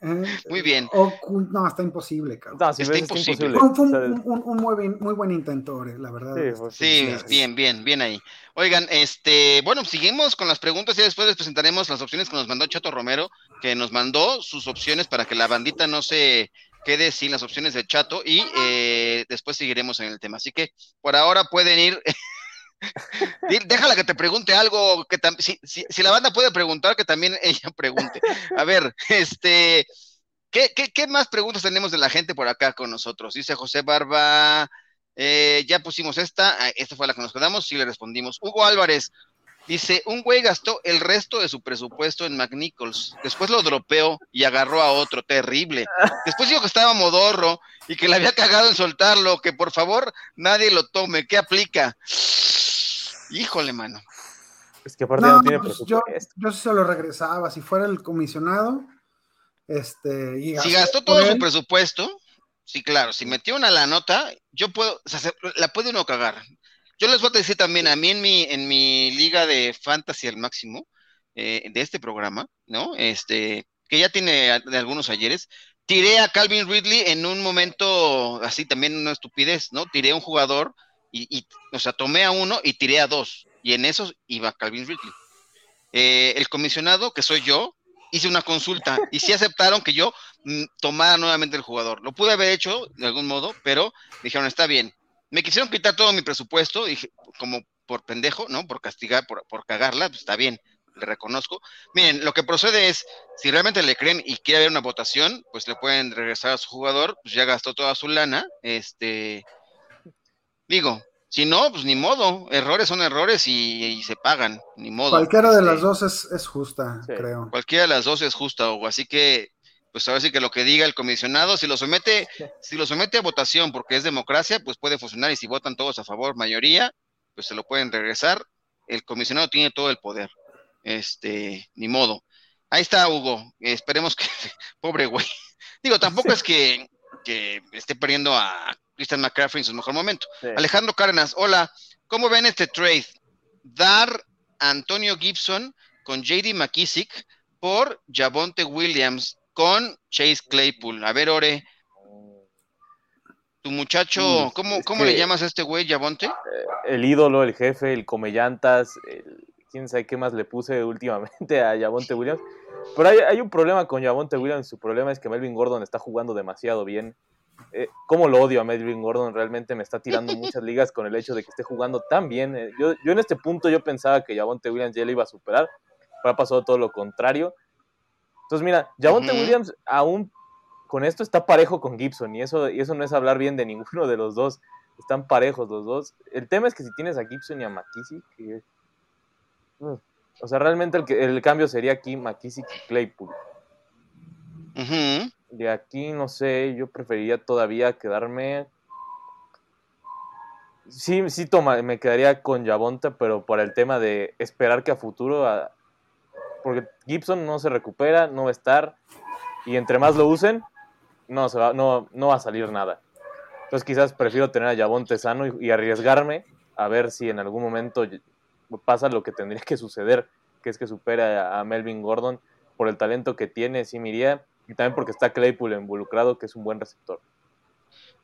Eh, muy bien. no, está imposible, cabrón. está imposible. Fue, un, muy, buen intento, la verdad. Sí, bien, bien, bien ahí. Oigan, este, bueno, seguimos con las preguntas y después les presentaremos las opciones que nos mandó Chato Romero, que nos mandó sus opciones para que la bandita no se quede sin las opciones de Chato y eh, después seguiremos en el tema. Así que por ahora pueden ir Déjala que te pregunte algo, que si, si, la banda puede preguntar, que también ella pregunte. A ver, este, ¿qué, qué, más preguntas tenemos de la gente por acá con nosotros? Dice José Barba, eh, ya pusimos esta, ah, esta fue la que nos quedamos, sí le respondimos. Hugo Álvarez dice, un güey gastó el resto de su presupuesto en McNichols, después lo dropeó y agarró a otro, terrible. Después dijo que estaba modorro y que le había cagado en soltarlo, que por favor nadie lo tome, ¿qué aplica? Híjole, mano. Es que aparte no, tiene pues yo, yo se lo regresaba, si fuera el comisionado, este, y si gastó todo su presupuesto, sí, claro, si metió una la nota, yo puedo, o sea, la puede uno cagar. Yo les voy a decir también, a mí en mi, en mi liga de fantasy al máximo, eh, de este programa, ¿no? Este, que ya tiene de algunos ayeres, tiré a Calvin Ridley en un momento así también una estupidez, ¿no? Tiré a un jugador y, o sea, tomé a uno y tiré a dos, y en esos iba Calvin Ridley. Eh, el comisionado, que soy yo, hice una consulta y sí aceptaron que yo mm, tomara nuevamente el jugador. Lo pude haber hecho de algún modo, pero dijeron, está bien. Me quisieron quitar todo mi presupuesto, dije, como por pendejo, ¿no? Por castigar, por, por cagarla, pues está bien, le reconozco. Miren, lo que procede es, si realmente le creen y quiere haber una votación, pues le pueden regresar a su jugador, pues ya gastó toda su lana, este, Digo, si no, pues ni modo, errores son errores y, se pagan, ni modo. Cualquiera de las dos es, justa, creo. Cualquiera de las dos es justa, o así que, pues ahora sí que lo que diga el comisionado, si lo somete, si lo somete a votación porque es democracia, pues puede funcionar y si votan todos a favor, mayoría, pues se lo pueden regresar. El comisionado tiene todo el poder. Este, ni modo. Ahí está Hugo, esperemos que, pobre güey. Digo, tampoco es que, que esté perdiendo a Christian McCaffrey en su mejor momento. Alejandro Cárdenas, hola, ¿cómo ven este trade? Dar Antonio Gibson con JD McKissick por Javonte Williams con Chase Claypool. A ver, Ore, tu muchacho, ¿cómo, cómo le llamas a este güey, Javonte? Eh, el ídolo, el jefe, el comellantas, quién sabe qué más le puse últimamente a Javonte Williams. Pero hay, hay un problema con Javonte Williams, su problema es que Melvin Gordon está jugando demasiado bien eh, cómo lo odio a Melvin Gordon, realmente me está tirando muchas ligas con el hecho de que esté jugando tan bien. Eh, yo, yo en este punto yo pensaba que Javonte Williams ya le iba a superar, pero ha pasado todo lo contrario. Entonces, mira, Javonte Williams aún con esto está parejo con Gibson y eso, y eso no es hablar bien de ninguno de los dos. Están parejos los dos. El tema es que si tienes a Gibson y a McKissick, que, uh, o sea, realmente el, el, cambio sería aquí McKissick y Claypool. De aquí, no sé, yo preferiría todavía quedarme. Sí, sí, toma, me quedaría con Yabonte, pero por el tema de esperar que a futuro. porque Gibson no se recupera, no va a estar. Y entre más lo usen, no, se va, no, no va a salir nada. Entonces, quizás prefiero tener a Yabonte sano y, arriesgarme a ver si en algún momento pasa lo que tendría que suceder, que es que supera a Melvin Gordon por el talento que tiene, sí me y también porque está Claypool involucrado, que es un buen receptor.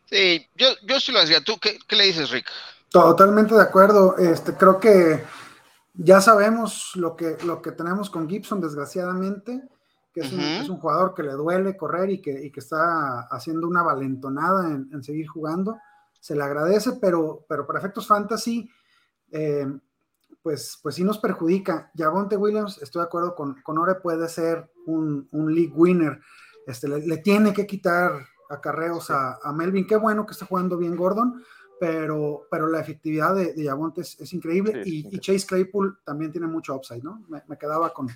Sí, yo, yo sí lo decía. ¿Tú qué, le dices, Rick? Totalmente de acuerdo. Este, creo que ya sabemos lo que, lo que tenemos con Gibson, desgraciadamente, que es, un, jugador que le duele correr y que, que está haciendo una valentonada en, seguir jugando. Se le agradece, pero, pero para efectos fantasy, eh, pues, pues sí nos perjudica. Javonte Williams, estoy de acuerdo con, con Ore, puede ser un, league winner. Este, le, tiene que quitar acarreos a, a, Melvin. Qué bueno que está jugando bien Gordon, pero, pero la efectividad de, de Javonte es, increíble. y, Chase Claypool también tiene mucho upside, ¿no? Me, quedaba con,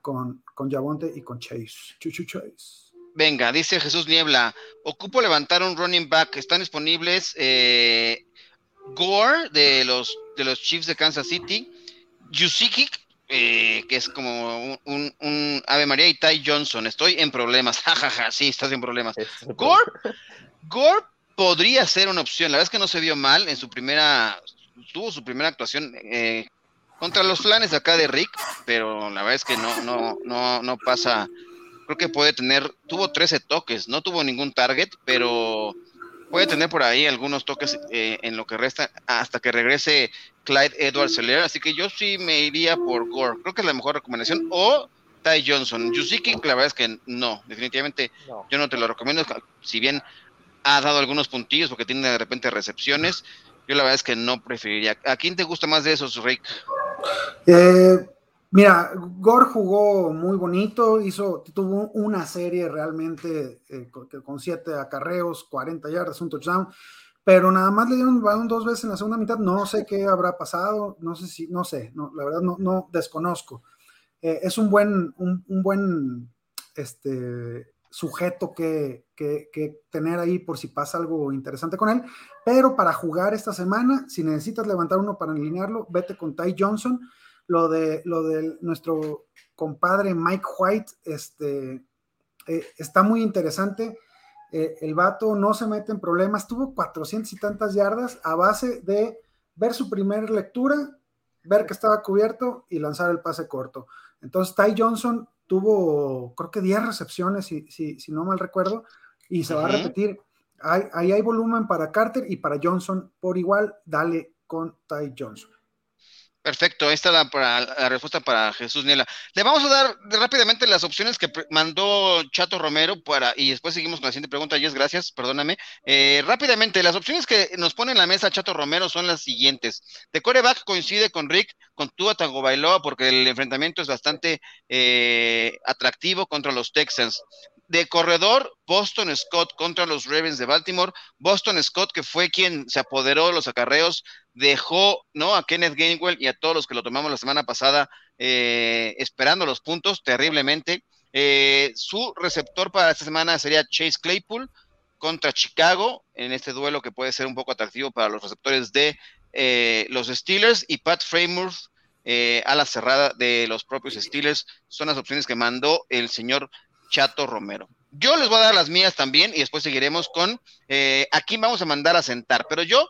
con, con Javonte y con Chase. Chuchu Chase. Venga, dice Jesús Niebla, ocupo levantar un running back, están disponibles eh, Gore de los, de los Chiefs de Kansas City, Yusiki eh, que es como un, Ave María y Ty Johnson. Estoy en problemas. Jajaja, sí, estás en problemas. Gore, Gore podría ser una opción. La verdad es que no se vio mal en su primera, tuvo su primera actuación eh, contra los flanes acá de Rick, pero la verdad es que no, no, no, no pasa. Creo que puede tener, tuvo 13 toques, no tuvo ningún target, pero puede tener por ahí algunos toques eh, en lo que resta hasta que regrese Clyde Edwards Seller, así que yo sí me iría por Gore, creo que es la mejor recomendación, o Ty Johnson. Yusiki, la verdad es que no, definitivamente yo no te lo recomiendo, si bien ha dado algunos puntillos porque tiene de repente recepciones, yo la verdad es que no preferiría. ¿A quién te gusta más de esos, Rick? Eh, mira, Gore jugó muy bonito, hizo, tuvo una serie realmente eh, con, siete acarreos, 40 yardas, un touchdown pero nada más le dieron balón dos veces en la segunda mitad. No sé qué habrá pasado, no sé si, no sé, no, la verdad no, no desconozco. Eh, es un buen, un, buen este, sujeto que, que, tener ahí por si pasa algo interesante con él. Pero para jugar esta semana, si necesitas levantar uno para alinearlo, vete con Ty Johnson. Lo de, lo de nuestro compadre Mike White este, eh, está muy interesante eh, el vato no se mete en problemas, tuvo 400 y tantas yardas a base de ver su primera lectura, ver que estaba cubierto y lanzar el pase corto. Entonces, Ty Johnson tuvo, creo que 10 recepciones, si, si, no mal recuerdo, y se va a repetir. Ahí hay, volumen para Carter y para Johnson por igual, dale con Ty Johnson. Perfecto, esta es la, la, respuesta para Jesús Niela. Le vamos a dar rápidamente las opciones que mandó Chato Romero para, y después seguimos con la siguiente pregunta. Yes, gracias, perdóname. Eh, rápidamente, las opciones que nos pone en la mesa Chato Romero son las siguientes. De coreback coincide con Rick, con Tua Tango Bailoa, porque el enfrentamiento es bastante eh, atractivo contra los Texans de corredor, Boston Scott contra los Ravens de Baltimore. Boston Scott, que fue quien se apoderó de los acarreos, dejó ¿no? a Kenneth Gainwell y a todos los que lo tomamos la semana pasada eh, esperando los puntos terriblemente. Eh, su receptor para esta semana sería Chase Claypool contra Chicago en este duelo que puede ser un poco atractivo para los receptores de eh, los Steelers y Pat Frameworth a la cerrada de los propios Steelers. Son las opciones que mandó el señor Chato Romero. Yo les voy a dar las mías también y después seguiremos con eh, a quién vamos a mandar a sentar. Pero yo,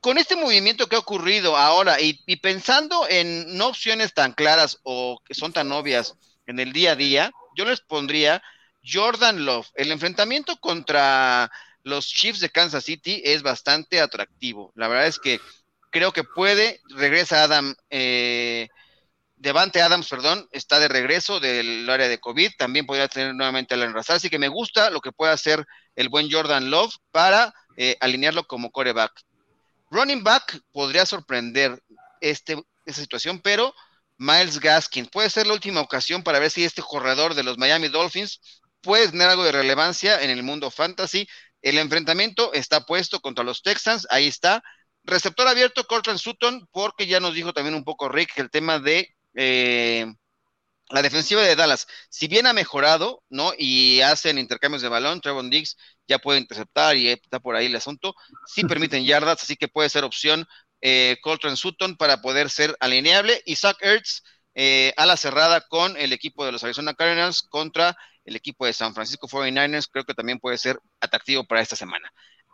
con este movimiento que ha ocurrido ahora y, pensando en no opciones tan claras o que son tan obvias en el día a día, yo les pondría Jordan Love. El enfrentamiento contra los Chiefs de Kansas City es bastante atractivo. La verdad es que creo que puede, regresa Adam. Eh, Devante Adams, perdón, está de regreso del área de COVID, también podría tener nuevamente al enrazar, así que me gusta lo que puede hacer el buen Jordan Love para eh, alinearlo como coreback. Running back podría sorprender este, esta situación, pero Miles Gaskin puede ser la última ocasión para ver si este corredor de los Miami Dolphins puede tener algo de relevancia en el mundo fantasy. El enfrentamiento está puesto contra los Texans, ahí está. Receptor abierto, Cortland Sutton, porque ya nos dijo también un poco Rick el tema de eh, la defensiva de Dallas, si bien ha mejorado, ¿no? Y hacen intercambios de balón, Trevon Diggs ya puede interceptar y está por ahí el asunto, sí permiten yardas, así que puede ser opción eh, Coltrane Sutton para poder ser alineable y Zach Ertz eh, a la cerrada con el equipo de los Arizona Cardinals contra el equipo de San Francisco 49ers, creo que también puede ser atractivo para esta semana.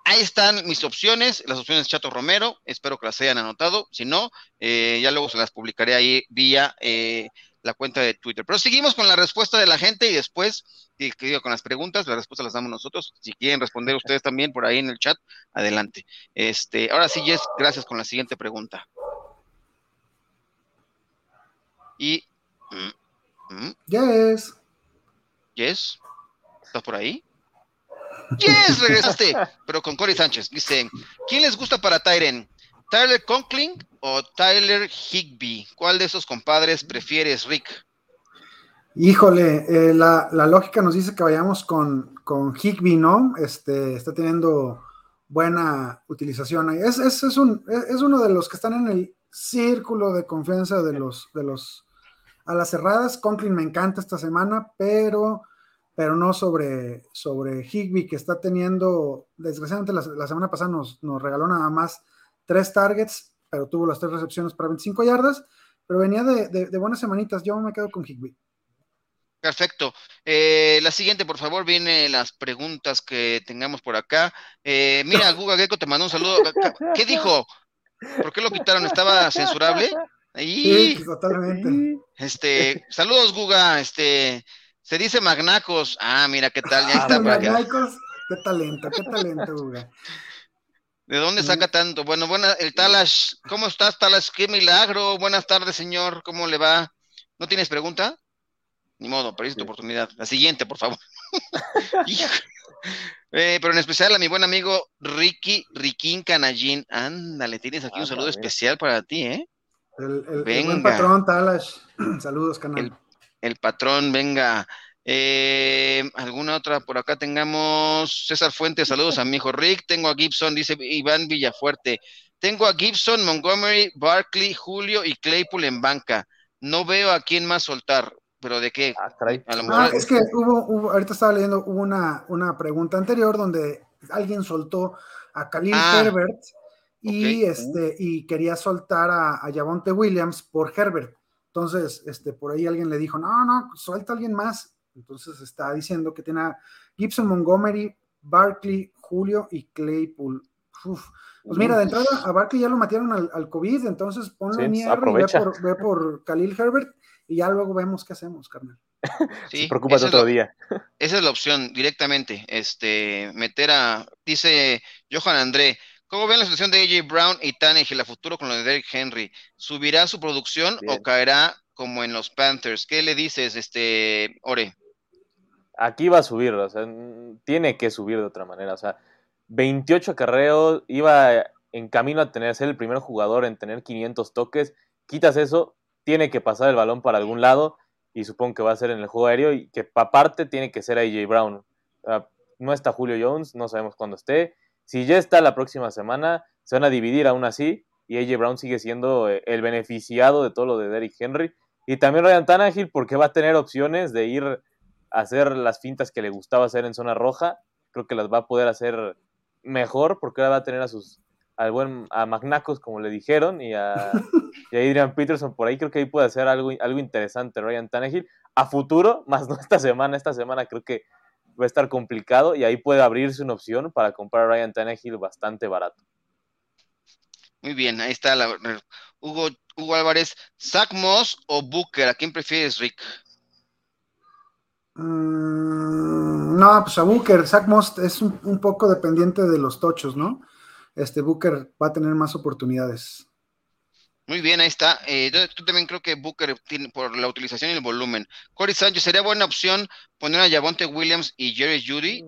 Ahí están mis opciones, las opciones de Chato Romero, espero que las hayan anotado, si no, eh, ya luego se las publicaré ahí vía eh, la cuenta de Twitter. Pero seguimos con la respuesta de la gente y después, con las preguntas, las respuestas las damos nosotros. Si quieren responder ustedes también por ahí en el chat, adelante. Este, ahora sí, Jess, gracias con la siguiente pregunta. Y... Mm, Yes. Yes. ¿Estás por ahí? Yes, regresaste, pero con Cory Sánchez. Dice, ¿quién les gusta para Tyren? ¿Tyler Conklin o Tyler Higby? ¿Cuál de esos compadres prefieres, Rick? Híjole, eh, la, lógica nos dice que vayamos con, con Higby, ¿no? Este, está teniendo buena utilización ahí. Es, es, un, es, uno de los que están en el círculo de confianza de los, de los a las cerradas. Conklin me encanta esta semana, pero pero no sobre, sobre Higby, que está teniendo, desgraciadamente la, semana pasada nos, nos, regaló nada más tres targets, pero tuvo las tres recepciones para 25 yardas. pero venía de, buenas semanitas. Yo me quedo con Higby. Perfecto. Eh, la siguiente, por favor, viene las preguntas que tengamos por acá. Eh, mira, Guga Gecko te mandó un saludo. ¿Qué dijo? ¿Por qué lo quitaron? ¿Estaba censurable? Sí, totalmente. Este, saludos, Guga. Este, se dice Magnacos. Ah, mira qué tal, ya está ah, Magnacos, qué talento, qué talento, Guga. ¿De dónde saca tanto? Bueno, buena, el Talash, ¿cómo estás, Talash? Qué milagro. Buenas tardes, señor. ¿Cómo le va? ¿No tienes pregunta? Ni modo, perdiste tu oportunidad. La siguiente, por favor. Eh, pero en especial a mi buen amigo Ricky Riquín Canallín. Ándale, tienes aquí un saludo especial para ti, ¿eh? El, buen patrón, Talash. Saludos, canal. El, patrón, venga. Eh, ¿Alguna otra? Por acá tengamos César Fuentes, saludos a mi hijo Rick. Tengo a Gibson, dice Iván Villafuerte. Tengo a Gibson, Montgomery, Barkley, Julio y Claypool en banca. No veo a quién más soltar. ¿Pero de qué? Ah, ah, es que hubo, ahorita estaba leyendo, hubo una, una pregunta anterior donde alguien soltó a Khalil ah, Herbert y, este, y quería soltar a, a Javonte Williams por Herbert. Entonces, este, por ahí alguien le dijo, no, no, suelta a alguien más. Entonces está diciendo que tiene a Gibson Montgomery, Barkley, Julio y Claypool. Pues mira, de entrada a Barkley ya lo mataron al, COVID, entonces ponle sí, y ve por, ve por Khalil Herbert y ya luego vemos qué hacemos, carnal. Sí, preocupas otro día. Esa es la opción directamente, este, meter a, dice Johan André, ¿cómo ven la situación de AJ Brown y Tannehill a futuro con lo de Derrick Henry? ¿Subirá su producción o caerá como en los Panthers? ¿Qué le dices, este, Ore? Aquí va a subir, o sea, tiene que subir de otra manera, o sea, 28 carreos, iba en camino a tener, ser el primer jugador en tener 500 toques, quitas eso, tiene que pasar el balón para algún lado y supongo que va a ser en el juego aéreo y que aparte tiene que ser AJ Brown. no está Julio Jones, no sabemos cuándo esté. Si ya está la próxima semana, se van a dividir aún así y AJ Brown sigue siendo eh, el beneficiado de todo lo de Derrick Henry. Y también Ryan Tannehill porque va a tener opciones de ir a hacer las fintas que le gustaba hacer en zona roja. Creo que las va a poder hacer mejor porque ahora va a tener a sus al buen a Magnacos, como le dijeron, y a, Adrian Peterson por ahí. Creo que ahí puede hacer algo, algo interesante Ryan Tannehill. A futuro, más no esta semana, esta semana creo que va a estar complicado y ahí puede abrirse una opción para comprar a Ryan Tannehill bastante barato. Muy bien, ahí está la, Hugo, Hugo Álvarez. ¿Zach Moss o Booker? ¿A quién prefieres, Rick? Mm, no, pues a Booker. Zach Moss es un, un poco dependiente de los tochos, ¿no? este Booker va a tener más oportunidades. Muy bien, ahí está. Eh, yo, también creo que Booker tiene por la utilización y el volumen. Corey Sánchez, ¿sería buena opción poner a Javonte Williams y Jerry Judy?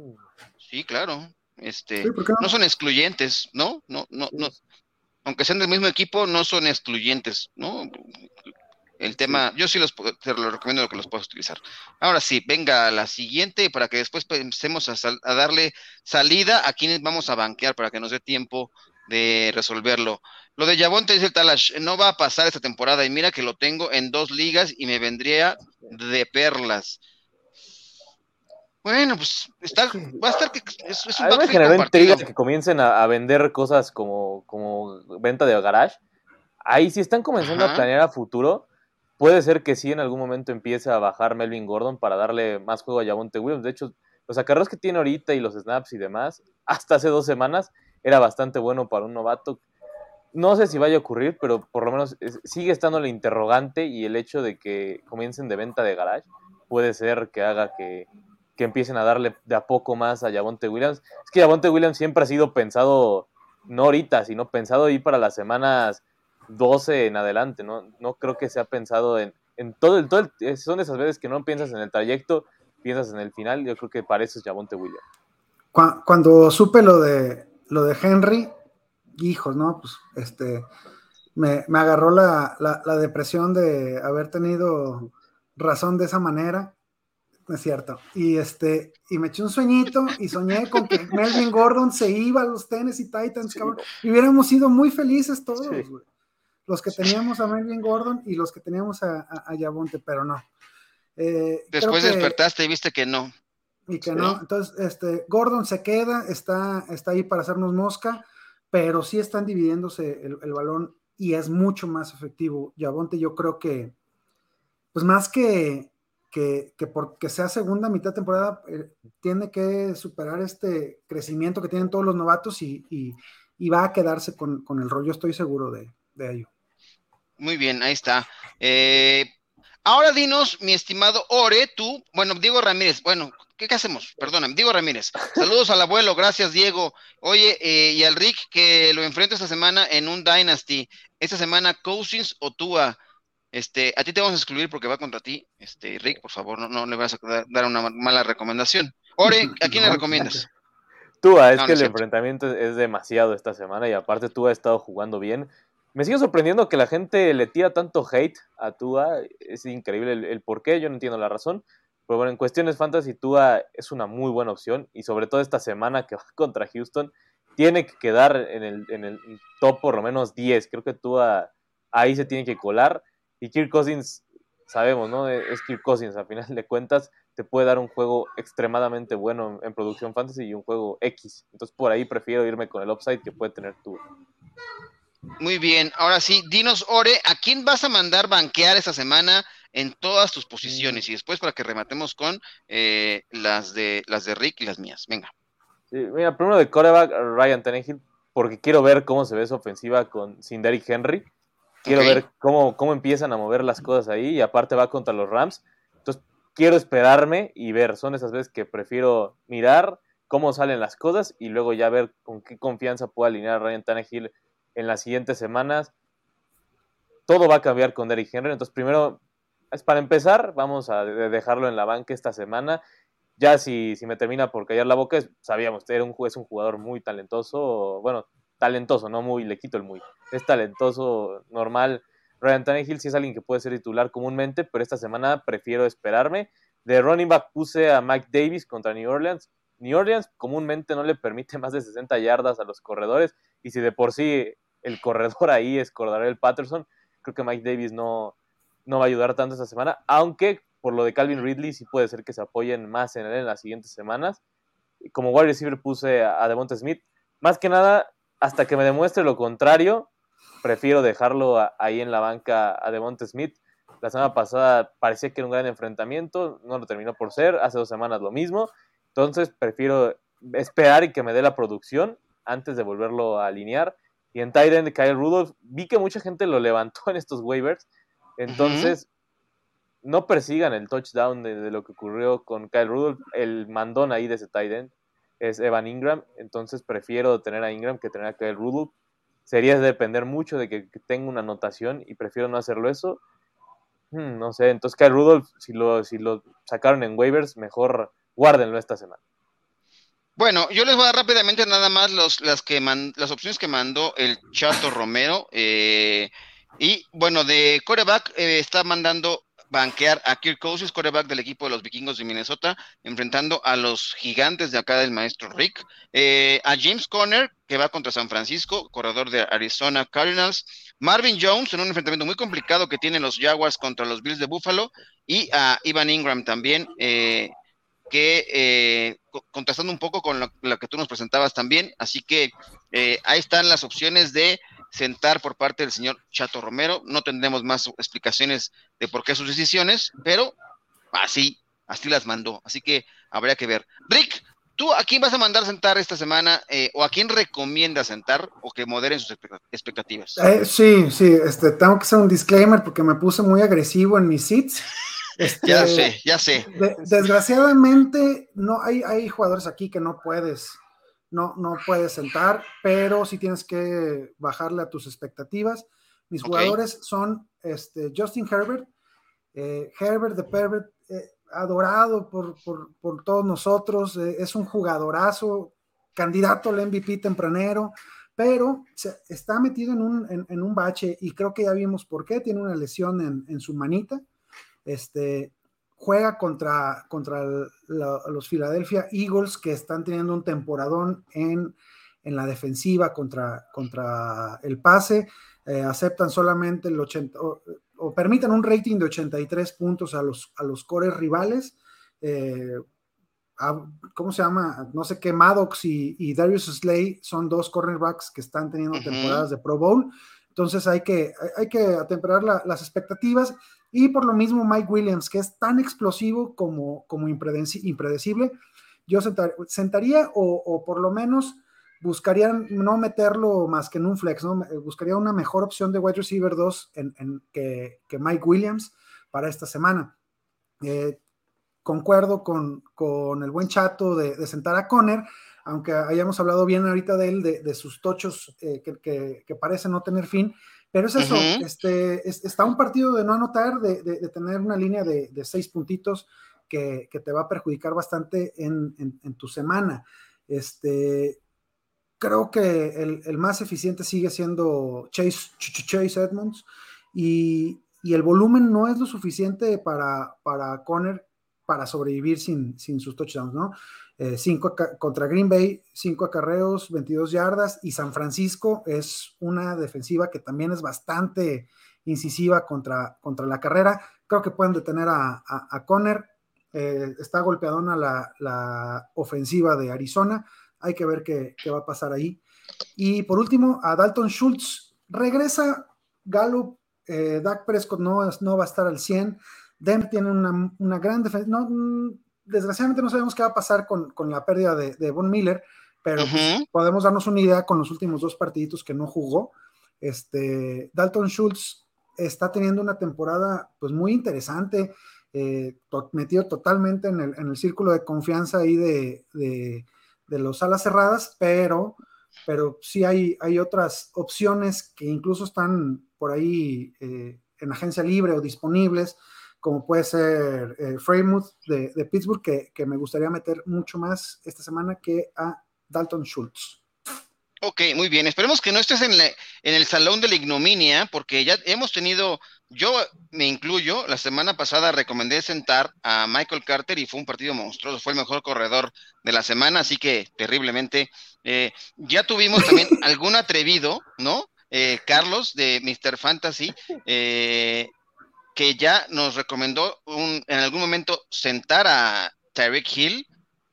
Sí, claro. Este, no? son excluyentes, ¿no? No, no, no. Aunque sean del mismo equipo, no son excluyentes, ¿no? El tema, yo sí los te lo recomiendo que los puedas utilizar. Ahora sí, venga la siguiente para que después empecemos a, darle salida a quienes vamos a banquear para que nos dé tiempo de resolverlo. Lo de te dice el Talash, no va a pasar esta temporada y mira que lo tengo en dos ligas y me vendría de perlas. Bueno, pues está, va a estar que es, es un a me que comiencen a, vender cosas como, como venta de garage. Ahí si están comenzando a planear a futuro, Puede ser que sí en algún momento empiece a bajar Melvin Gordon para darle más juego a Javonte Williams. De hecho, los acarreos que tiene ahorita y los snaps y demás, hasta hace dos semanas era bastante bueno para un novato. No sé si vaya a ocurrir, pero por lo menos sigue estando la interrogante y el hecho de que comiencen de venta de garage puede ser que haga que, que empiecen a darle de a poco más a Javonte Williams. Es que Javonte Williams siempre ha sido pensado, no ahorita, sino pensado ahí para las semanas 12 en adelante, ¿no? No creo que se ha pensado en, en todo el, todo son esas veces que no piensas en el trayecto, piensas en el final, yo creo que para eso es Javonte Williams. Cuando, supe lo de lo de Henry, hijos, ¿no? Pues este me, agarró la, depresión de haber tenido razón de esa manera. es cierto. Y este, y me eché un sueñito y soñé con que Melvin Gordon se iba a los Tennessee Titans, cabrón. Y hubiéramos sido muy felices todos, güey los que teníamos a Melvin Gordon y los que teníamos a, a, Yabonte, pero no. Eh, Después despertaste y viste que no. Y que no. Entonces, este, Gordon se queda, está, está ahí para hacernos mosca, pero sí están dividiéndose el, balón y es mucho más efectivo. Yabonte, yo creo que, pues más que, que, que porque sea segunda mitad de temporada, eh, tiene que superar este crecimiento que tienen todos los novatos y, va a quedarse con, el rollo, estoy seguro de, de ello. Muy bien, ahí está. Eh, ahora dinos, mi estimado Ore, tú, bueno, Diego Ramírez, bueno, ¿qué, hacemos? Perdóname, Diego Ramírez. Saludos al abuelo, gracias Diego. Oye, eh, y al Rick que lo enfrento esta semana en un Dynasty. Esta semana Cousins o Tua. Este, a ti te vamos a excluir porque va contra ti. Este, Rick, por favor, no, no le vas a dar una mala recomendación. Ore, ¿a quién le recomiendas? Tua, es que el enfrentamiento es demasiado esta semana y aparte Tua ha estado jugando bien. Me sigue sorprendiendo que la gente le tira tanto hate a Tua. Es increíble el, por qué, yo no entiendo la razón. Pero bueno, en cuestiones fantasy, Tua es una muy buena opción. Y sobre todo esta semana que va contra Houston, tiene que quedar en el, en el top por lo menos 10. Creo que Tua ahí se tiene que colar. Y Kirk Cousins, sabemos, ¿no? Es Kirk Cousins, a final de cuentas, te puede dar un juego extremadamente bueno en, en producción fantasy y un juego X. Entonces por ahí prefiero irme con el upside que puede tener Tua. Muy bien, ahora sí, dinos, Ore, ¿a quién vas a mandar banquear esta semana en todas tus posiciones? Y después para que rematemos con eh, las, de, las de Rick y las mías. Venga. Sí, mira, primero de coreback, Ryan Tannehill, porque quiero ver cómo se ve su ofensiva con, sin Derrick Henry. Quiero ver cómo, cómo empiezan a mover las cosas ahí y aparte va contra los Rams. Entonces, quiero esperarme y ver. Son esas veces que prefiero mirar cómo salen las cosas y luego ya ver con qué confianza puedo alinear Ryan Tannehill en las siguientes semanas. Todo va a cambiar con Derrick Henry. Entonces, primero, para empezar, vamos a dejarlo en la banca esta semana. Ya si, si me termina por callar la boca, sabíamos, era un, es un jugador muy talentoso, bueno, talentoso, no muy, le quito el muy, es talentoso, normal. Ryan Tannehill sí es alguien que puede ser titular comúnmente, pero esta semana prefiero esperarme. De running back puse a Mike Davis contra New Orleans. New Orleans comúnmente no le permite más de 60 yardas a los corredores y si de por sí el corredor ahí es el Patterson, creo que Mike Davis no, no va a ayudar tanto esta semana, aunque por lo de Calvin Ridley sí puede ser que se apoyen más en él en las siguientes semanas. Como wide receiver puse a, Devonta Smith. Más que nada, hasta que me demuestre lo contrario, prefiero dejarlo ahí en la banca a Devonta Smith. La semana pasada parecía que era un gran enfrentamiento, no lo terminó por ser, hace dos semanas lo mismo. Entonces prefiero esperar y que me dé la producción antes de volverlo a alinear. Y en Titan Kyle Rudolph, vi que mucha gente lo levantó en estos waivers. Entonces, no persigan el touchdown de, lo que ocurrió con Kyle Rudolph. El mandón ahí de ese Titan es Evan Ingram. Entonces, prefiero tener a Ingram que tener a Kyle Rudolph. Sería depender mucho de que, tenga una anotación y prefiero no hacerlo eso. Hmm, no sé, entonces Kyle Rudolph, si lo, si lo sacaron en waivers, mejor guárdenlo esta semana. Bueno, yo les voy a dar rápidamente nada más los, las, que las opciones que mandó el Chato Romero. Eh, y bueno, de coreback eh, está mandando banquear a Kirk Cousins, coreback del equipo de los vikingos de Minnesota, enfrentando a los gigantes de acá del maestro Rick. Eh, a James Conner, que va contra San Francisco, corredor de Arizona Cardinals. Marvin Jones, en un enfrentamiento muy complicado que tienen los Jaguars contra los Bills de Buffalo. Y a Ivan Ingram también, eh, que contrastando un poco con lo, que tú nos presentabas también, así que ahí están las opciones de sentar por parte del señor Chato Romero, no tendremos más explicaciones de por qué sus decisiones, pero así, así las mandó, así que habría que ver. Rick, ¿tú a quién vas a mandar sentar esta semana eh, o a quién recomiendas sentar o que moderen sus expectativas? sí, sí, este, tengo que hacer un disclaimer porque me puse muy agresivo en mis seats. Este, ya sé, ya sé. desgraciadamente, no hay, hay jugadores aquí que no puedes, no, no puedes sentar, pero sí tienes que bajarle a tus expectativas. Mis jugadores son este, Justin Herbert, eh, Herbert de Pervert, eh, adorado por, todos nosotros, eh, es un jugadorazo, candidato al MVP tempranero, pero está metido en un, en, un, bache y creo que ya vimos por qué, tiene una lesión en, en su manita este, juega contra, contra los Philadelphia Eagles que están teniendo un temporadón en, en la defensiva contra, contra el pase. Eh, aceptan solamente el 80 o, permiten un rating de 83 puntos a los, a los cores rivales. Eh, ¿Cómo se llama? No sé qué, Maddox y, Darius Slay son dos cornerbacks que están teniendo temporadas de Pro Bowl. Entonces hay que, hay que atemperar las expectativas y por lo mismo Mike Williams, que es tan explosivo como, como impredecible, yo sentaría o, por lo menos buscaría no meterlo más que en un flex, ¿no? buscaría una mejor opción de wide receiver 2 en, que, Mike Williams para esta semana. Eh, concuerdo con, el buen chato de, sentar a Conner, aunque hayamos hablado bien ahorita de él, de, sus tochos eh, que, que, parece no tener fin, pero es eso, este, está un partido de no anotar, de, tener una línea de, seis puntitos que, te va a perjudicar bastante en, tu semana. Este, creo que el, más eficiente sigue siendo Chase, Chase Edmonds y, el volumen no es lo suficiente para, para Conner para sobrevivir sin, sin sus touchdowns, ¿no? Eh, cinco contra Green Bay, cinco acarreos, 22 yardas, y San Francisco es una defensiva que también es bastante incisiva contra, contra la carrera. Creo que pueden detener a, a, Conner. Eh, está golpeadona la, la, ofensiva de Arizona. Hay que ver qué, qué, va a pasar ahí. Y por último, a Dalton Schultz. Regresa Gallup. Eh, Dak Prescott no, no va a estar al 100. Denver tiene una, gran defensa. No, desgraciadamente no sabemos qué va a pasar con, la pérdida de, Von Miller, pero pues, podemos darnos una idea con los últimos dos partiditos que no jugó. Este, Dalton Schultz está teniendo una temporada pues muy interesante, eh, metido totalmente en el, círculo de confianza ahí de, los alas cerradas, pero, pero sí hay, hay otras opciones que incluso están por ahí eh, en agencia libre o disponibles como puede ser eh, de, Pittsburgh, que, me gustaría meter mucho más esta semana que a Dalton Schultz. Ok, muy bien. Esperemos que no estés en, en, el salón de la ignominia, porque ya hemos tenido, yo me incluyo, la semana pasada recomendé sentar a Michael Carter y fue un partido monstruoso, fue el mejor corredor de la semana, así que terriblemente. Eh, ya tuvimos también algún atrevido, ¿no? Eh, Carlos de Mr. Fantasy, eh, que ya nos recomendó un, en algún momento sentar a Tyreek Hill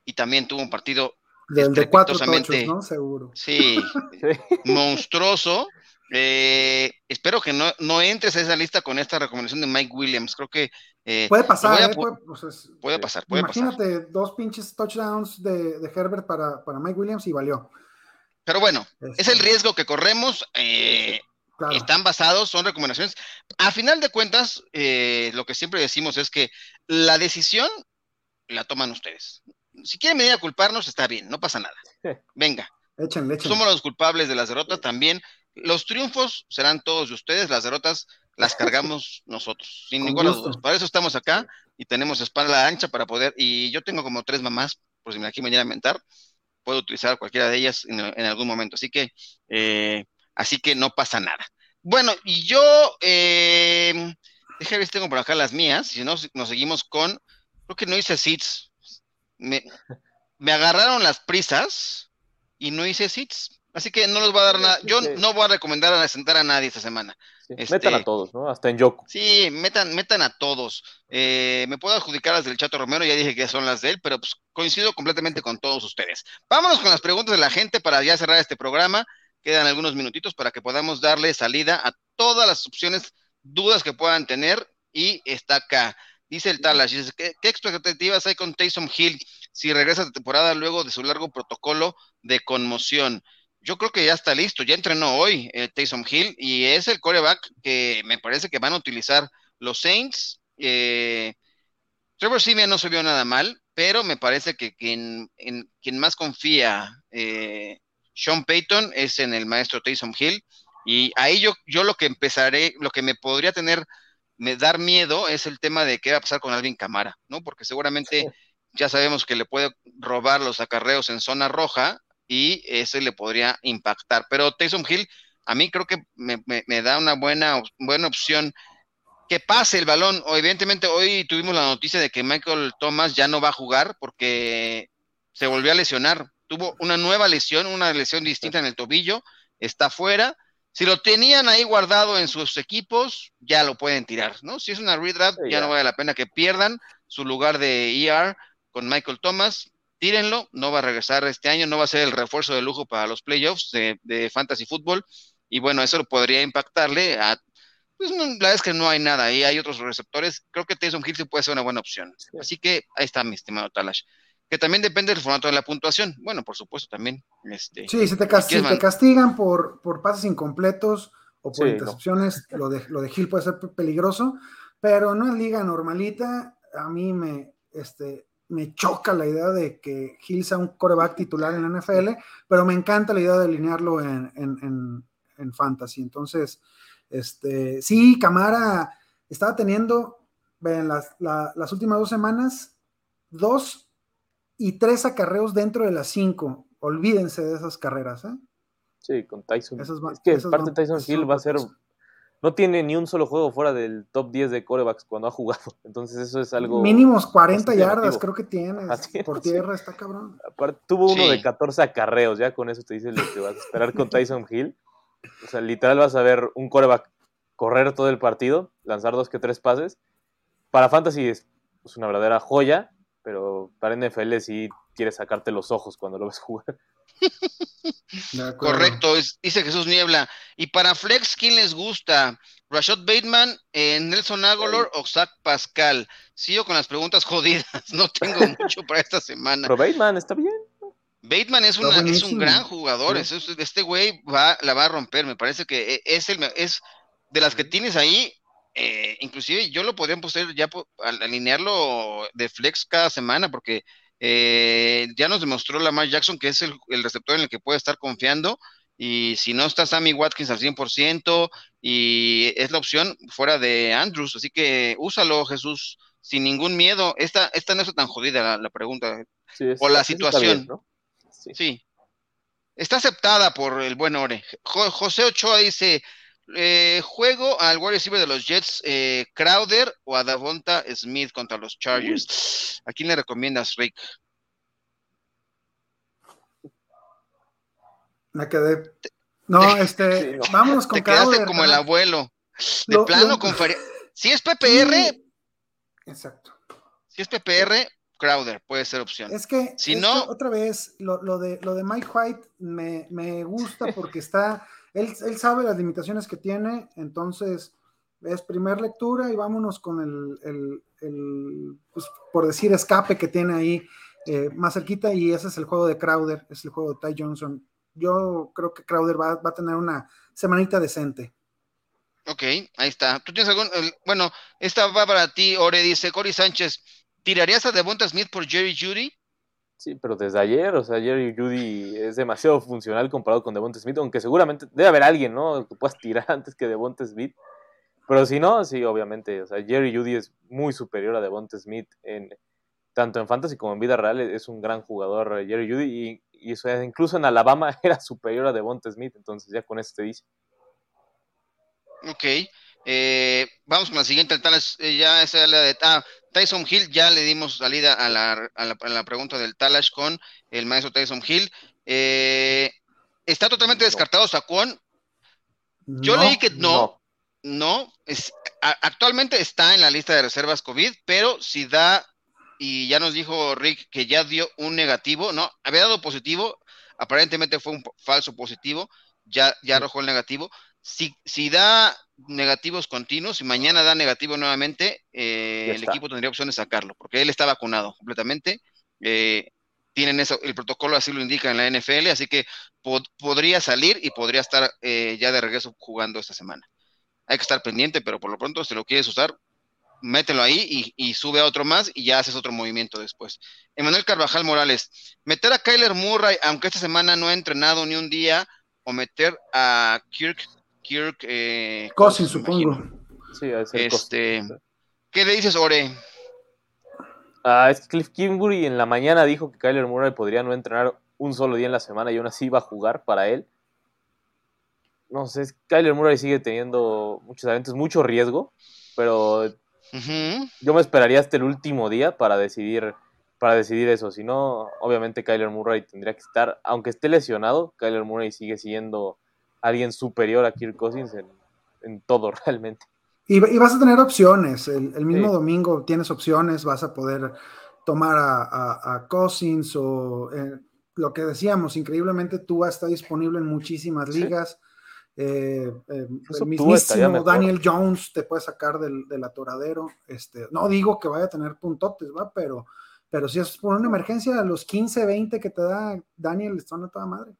y también tuvo un partido del de cuatro tochos, ¿no? Seguro. Sí, monstruoso. Eh, espero que no, no, entres a esa lista con esta recomendación de Mike Williams. Creo que eh, puede pasar, eh, puede, pasar, puede imagínate dos pinches touchdowns de, Herbert para, Mike Williams y valió. Pero bueno, es el este. riesgo que corremos. Están basados, son recomendaciones. A final de cuentas, eh, lo que siempre decimos es que la decisión la toman ustedes. Si quieren venir a culparnos, está bien, no pasa nada. Venga. Somos los culpables de las derrotas también. Los triunfos serán todos de ustedes, las derrotas las cargamos nosotros, sin ninguna duda. Para eso estamos acá y tenemos espalda ancha para poder, y yo tengo como tres mamás, por si me aquí me a mentar, puedo utilizar cualquiera de ellas en, algún momento. Así que eh, así que no pasa nada. Bueno, y yo, eh, déjame ver si tengo por acá las mías, si no, nos seguimos con, creo que no hice seats, me, agarraron las prisas y no hice seats, así que no les voy a dar nada, yo no voy a recomendar a sentar a nadie esta semana. metan a este, todos, ¿no? Hasta en Yoko. Sí, metan, metan a todos. Eh, me puedo adjudicar las del Chato Romero, ya dije que son las de él, pero pues coincido completamente con todos ustedes. Vámonos con las preguntas de la gente para ya cerrar este programa. Quedan algunos minutitos para que podamos darle salida a todas las opciones, dudas que puedan tener. Y está acá. Dice el Talash, ¿qué, expectativas hay con Taysom Hill si regresa de temporada luego de su largo protocolo de conmoción? Yo creo que ya está listo, ya entrenó hoy eh, Taysom Hill y es el coreback que me parece que van a utilizar los Saints. Eh, Trevor Simeon no se vio nada mal, pero me parece que quien, en, quien más confía eh, sean Payton es en el maestro Taysom Hill. Y ahí yo, yo lo que empezaré, lo que me podría tener, me dar miedo es el tema de qué va a pasar con Alvin Camara, ¿no? Porque seguramente ya sabemos que le puede robar los acarreos en zona roja y ese le podría impactar. Pero Taysom Hill, a mí creo que me, da una buena, buena opción que pase el balón. O, evidentemente, hoy tuvimos la noticia de que Michael Thomas ya no va a jugar porque se volvió a lesionar tuvo una nueva lesión, una lesión distinta en el tobillo, está fuera. Si lo tenían ahí guardado en sus equipos, ya lo pueden tirar, ¿no? Si es una redraft, ya, no vale la pena que pierdan su lugar de ER con Michael Thomas. Tírenlo, no va a regresar este año, no va a ser el refuerzo de lujo para los playoffs de, Fantasy Football. y bueno, eso podría impactarle a pues la verdad es que no hay nada y hay otros receptores. Creo que Taysom Hill sí puede ser una buena opción. Así que ahí está mi estimado Talash. Que también depende del formato de la puntuación. Bueno, por supuesto, también. Este, sí, si te, castigan por, por pases incompletos o por intercepciones, lo, de, lo de Hill puede ser peligroso, pero no en liga normalita. A mí me, este, me choca la idea de que Hill sea un coreback titular en la NFL, pero me encanta la idea de alinearlo en, en, en fantasy. Entonces, este, sí, Camara estaba teniendo en las, las, últimas dos semanas dos y tres acarreos dentro de las cinco. Olvídense de esas carreras. ¿eh? Sí, con Tyson. es que parte Tyson Hill va a ser. No tiene ni un solo juego fuera del top 10 de corebacks cuando ha jugado. Entonces, eso es algo. Mínimos 40 yardas, creo que tiene. Por tierra, está cabrón. tuvo uno de 14 acarreos. Ya con eso te dice lo que vas a esperar con Tyson Hill. O sea, literal vas a ver un coreback correr todo el partido, lanzar dos que tres pases. Para Fantasy es una verdadera joya, pero para NFL sí quieres sacarte los ojos cuando lo ves jugar. Correcto, dice Jesús Niebla. Y para Flex, ¿quién les gusta? Rashad Bateman, eh, Nelson Agolor o Zach Pascal. Sigo con las preguntas jodidas, no tengo mucho para esta semana. Pero Bateman está bien. Bateman es, es un gran jugador, este güey va, la va a romper, me parece que e, es, el, es de las que tienes ahí, eh, inclusive yo lo podría poner ya alinearlo de flex cada semana, porque eh, ya nos demostró Lamar Jackson que es el, receptor en el que puede estar confiando. Y si no está Sammy Watkins al 100% y es la opción fuera de Andrews, así que úsalo, Jesús, sin ningún miedo. Esta, esta no es tan jodida la, pregunta o la situación. sí. Está aceptada por el buen Ore. José Ochoa dice, eh, juego al wide receiver de los Jets, eh, Crowder o a Davonta Smith contra los Chargers. ¿A quién le recomiendas, Rick? Me quedé. No, este, vámonos con Te quedaste como el abuelo. De plano, con Si es PPR. Exacto. Si es PPR, Crowder puede ser opción. Es que, si no, otra vez, lo, de, lo de Mike White me, me gusta porque está él, sabe las limitaciones que tiene, entonces es primer lectura y vámonos con el, pues, por decir, escape que tiene ahí eh, más cerquita y ese es el juego de Crowder, es el juego de Ty Johnson. Yo creo que Crowder va, a tener una semanita decente. Ok, ahí está. ¿Tú tienes algún, bueno, esta va para ti, Ore, dice Cory Sánchez, ¿tirarías a Devonta Smith por Jerry Judy? Sí, pero desde ayer, o sea, Jerry Judy es demasiado funcional comparado con Devonta Smith, aunque seguramente debe haber alguien, ¿no? Que puedas tirar antes que Devonta Smith. Pero si no, sí, obviamente, o sea, Jerry Judy es muy superior a Devonta Smith en tanto en fantasy como en vida real, es un gran jugador Jerry Judy y, eso, incluso en Alabama era superior a Devonta Smith, entonces ya con eso te dice. Ok, eh, vamos con la siguiente, tal eh, ya es la de ah, Tyson Hill, ya le dimos salida a la, a la, pregunta del Talash con el maestro Tyson Hill. Eh, ¿Está totalmente descartado Saquon? Yo leí que no, no, es, actualmente está en la lista de reservas COVID, pero si da, y ya nos dijo Rick que ya dio un negativo, no, había dado positivo, aparentemente fue un falso positivo, ya, ya arrojó el negativo. Si, si da negativos continuos y mañana da negativo nuevamente, eh, el equipo tendría opción de sacarlo, porque él está vacunado completamente. Eh, tienen eso, el protocolo así lo indica en la NFL, así que podría salir y podría estar eh, ya de regreso jugando esta semana. Hay que estar pendiente, pero por lo pronto, si lo quieres usar, mételo ahí y, sube a otro más y ya haces otro movimiento después. Emanuel Carvajal Morales, meter a Kyler Murray, aunque esta semana no ha entrenado ni un día, o meter a Kirk Kirk. Eh, Cousins, supongo. Sí, este, ¿Qué le dices, Ore? Ah, es Cliff Kimbury en la mañana dijo que Kyler Murray podría no entrenar un solo día en la semana y aún así iba a jugar para él. No sé, Kyler Murray sigue teniendo muchos eventos, mucho riesgo, pero yo me esperaría hasta el último día para decidir, para decidir eso. Si no, obviamente Kyler Murray tendría que estar, aunque esté lesionado, Kyler Murray sigue siendo alguien superior a Kirk Cousins en, todo realmente. Y, vas a tener opciones, el, mismo domingo tienes opciones, vas a poder tomar a, Cousins o eh, lo que decíamos, increíblemente tú está disponible en muchísimas ligas. Eh, eh, el mismísimo Daniel Jones te puede sacar del, del, atoradero. Este, no digo que vaya a tener puntotes, ¿va? Pero, pero si es por una emergencia, los 15, 20 que te da Daniel están a toda madre.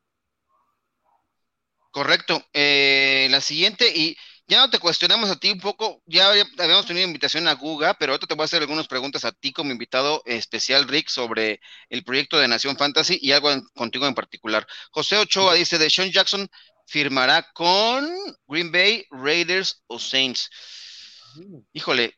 Correcto. Eh, la siguiente, y ya no te cuestionamos a ti un poco, ya habíamos tenido invitación a Guga, pero ahorita te voy a hacer algunas preguntas a ti como invitado especial, Rick, sobre el proyecto de Nación Fantasy y algo contigo en particular. José Ochoa dice, de Sean Jackson firmará con Green Bay, Raiders o Saints. Híjole,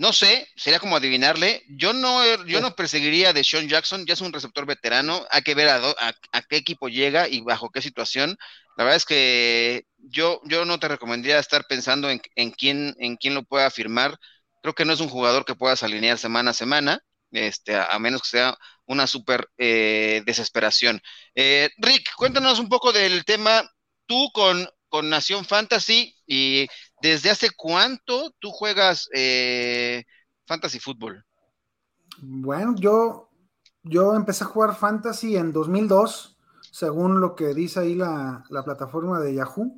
no sé, sería como adivinarle. Yo no, yo no perseguiría de Sean Jackson, ya es un receptor veterano, hay que ver a, qué equipo llega y bajo qué situación. La verdad es que yo, yo no te recomendaría estar pensando en, quién, en quién lo pueda firmar. Creo que no es un jugador que puedas alinear semana a semana, este, a, menos que sea una súper eh, desesperación. Eh, Rick, cuéntanos un poco del tema tú con, con Nación Fantasy y ¿Desde hace cuánto tú juegas eh, fantasy fútbol? Bueno, yo, yo empecé a jugar fantasy en 2002, según lo que dice ahí la, plataforma de Yahoo.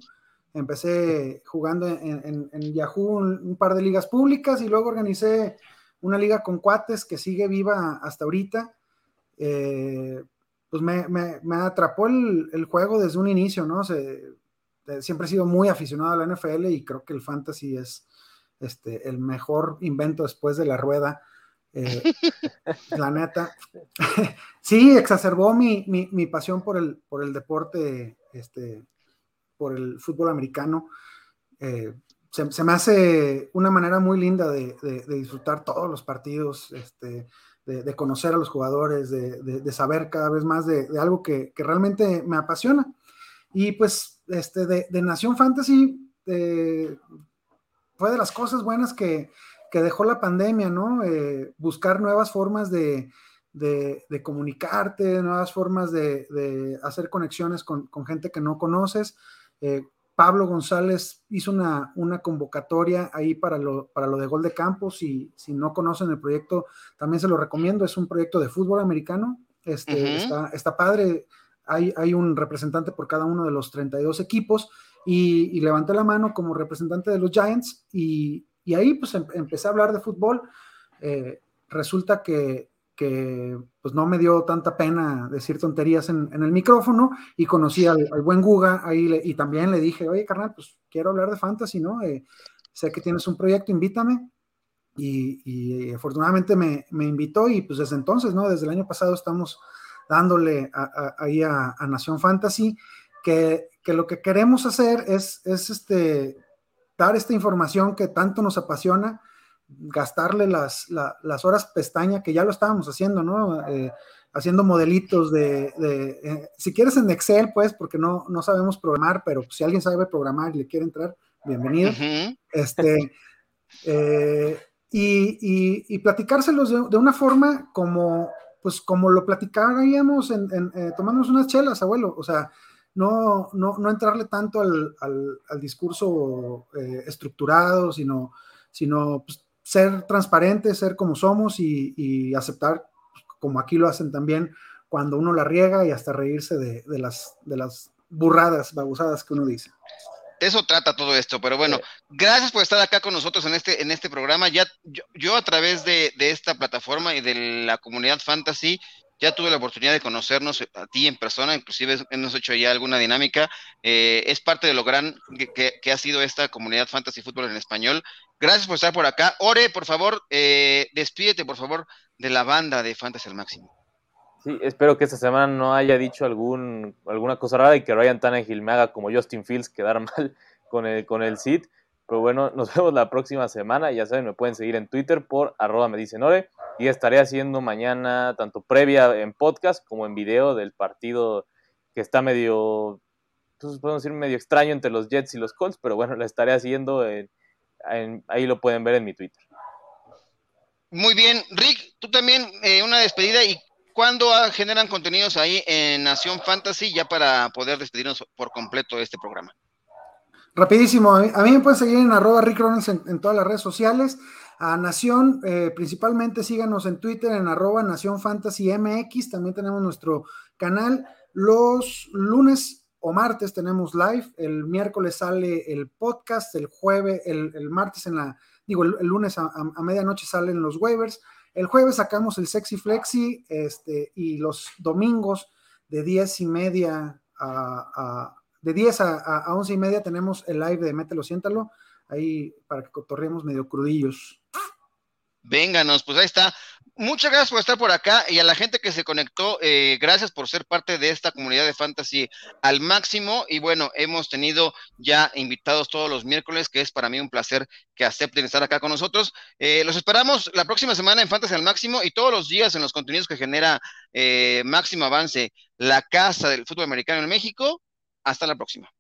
Empecé jugando en, Yahoo un, par de ligas públicas y luego organicé una liga con cuates que sigue viva hasta ahorita. Eh, pues me, atrapó el, el, juego desde un inicio, ¿no? Se, siempre he sido muy aficionado a la NFL y creo que el fantasy es este, el mejor invento después de la rueda. Eh, la neta. sí, exacerbó mi, pasión por el, por el deporte, este, por el fútbol americano. Eh, se, me hace una manera muy linda de, disfrutar todos los partidos, este, de, conocer a los jugadores, de, saber cada vez más de, algo que, que, realmente me apasiona. Y pues este, de, Nación Fantasy eh, fue de las cosas buenas que, dejó la pandemia, ¿no? Eh, buscar nuevas formas de, comunicarte, nuevas formas de, hacer conexiones con, gente que no conoces. Eh, Pablo González hizo una, convocatoria ahí para lo, para lo de Gol de Campos y si no conocen el proyecto, también se lo recomiendo, es un proyecto de fútbol americano, este, está, está padre, hay, un representante por cada uno de los 32 equipos y, levanté la mano como representante de los Giants y, ahí pues em, empecé a hablar de fútbol. Eh, resulta que, pues no me dio tanta pena decir tonterías en, el micrófono y conocí al, buen Guga ahí y también le dije, oye carnal, pues quiero hablar de fantasy, ¿no? Eh, sé que tienes un proyecto, invítame. Y, afortunadamente me, me, invitó y pues desde entonces, ¿no? Desde el año pasado estamos dándole ahí a, Nación Fantasy, que, lo que queremos hacer es, es este, dar esta información que tanto nos apasiona, gastarle las, las horas pestaña, que ya lo estábamos haciendo, ¿no? Eh, haciendo modelitos de, eh, si quieres en Excel, pues, porque no, no sabemos programar, pero si alguien sabe programar y le quiere entrar, bienvenido. Este, eh, y, y, platicárselos de, una forma como, pues como lo platicábamos en, eh, unas chelas, abuelo, o sea, no, no, no entrarle tanto al, al, discurso eh, estructurado, sino, sino pues, ser transparente, ser como somos y, aceptar, como aquí lo hacen también, cuando uno la riega y hasta reírse de, las, de las burradas, babusadas que uno dice eso trata todo esto. Pero bueno, gracias por estar acá con nosotros en este, en este programa. Ya yo, a través de, esta plataforma y de la comunidad fantasy ya tuve la oportunidad de conocernos a ti en persona, inclusive hemos hecho ya alguna dinámica. Eh, es parte de lo gran que, ha sido esta comunidad fantasy fútbol en español. Gracias por estar por acá. Ore, por favor, eh, despídete, por favor, de la banda de Fantasy al Máximo. Sí, espero que esta semana no haya dicho algún, alguna cosa rara y que Ryan Tannehill me haga como Justin Fields quedar mal con el, con el Cid. Pero bueno, nos vemos la próxima semana. Ya saben, me pueden seguir en Twitter por arroba me dicen ore. Y estaré haciendo mañana tanto previa en podcast como en video del partido que está medio, pues podemos decir medio extraño entre los Jets y los Colts. Pero bueno, la estaré haciendo. ahí lo pueden ver en mi Twitter. Muy bien, Rick, tú también eh, una despedida y ¿Cuándo generan contenidos ahí en Nación Fantasy ya para poder despedirnos por completo de este programa? Rapidísimo, a mí me pueden seguir en arroba Rick en, todas las redes sociales. A Nación, eh, principalmente síganos en Twitter en arroba Nación Fantasy MX. También tenemos nuestro canal. Los lunes o martes tenemos live, el miércoles sale el podcast, el jueves, el, martes en la, digo, el, lunes a, medianoche salen los waivers, el jueves sacamos el Sexy Flexi, este, y los domingos de 10 y media a, de 10 a, a, 11 y media tenemos el live de Mételo, siéntalo, ahí para que cotorremos medio crudillos. Vénganos, pues ahí está. Muchas gracias por estar por acá y a la gente que se conectó, eh, gracias por ser parte de esta comunidad de fantasy al máximo. Y bueno, hemos tenido ya invitados todos los miércoles, que es para mí un placer que acepten estar acá con nosotros. Eh, los esperamos la próxima semana en Fantasy al máximo y todos los días en los contenidos que genera eh, Máximo Avance, la casa del fútbol americano en México. Hasta la próxima.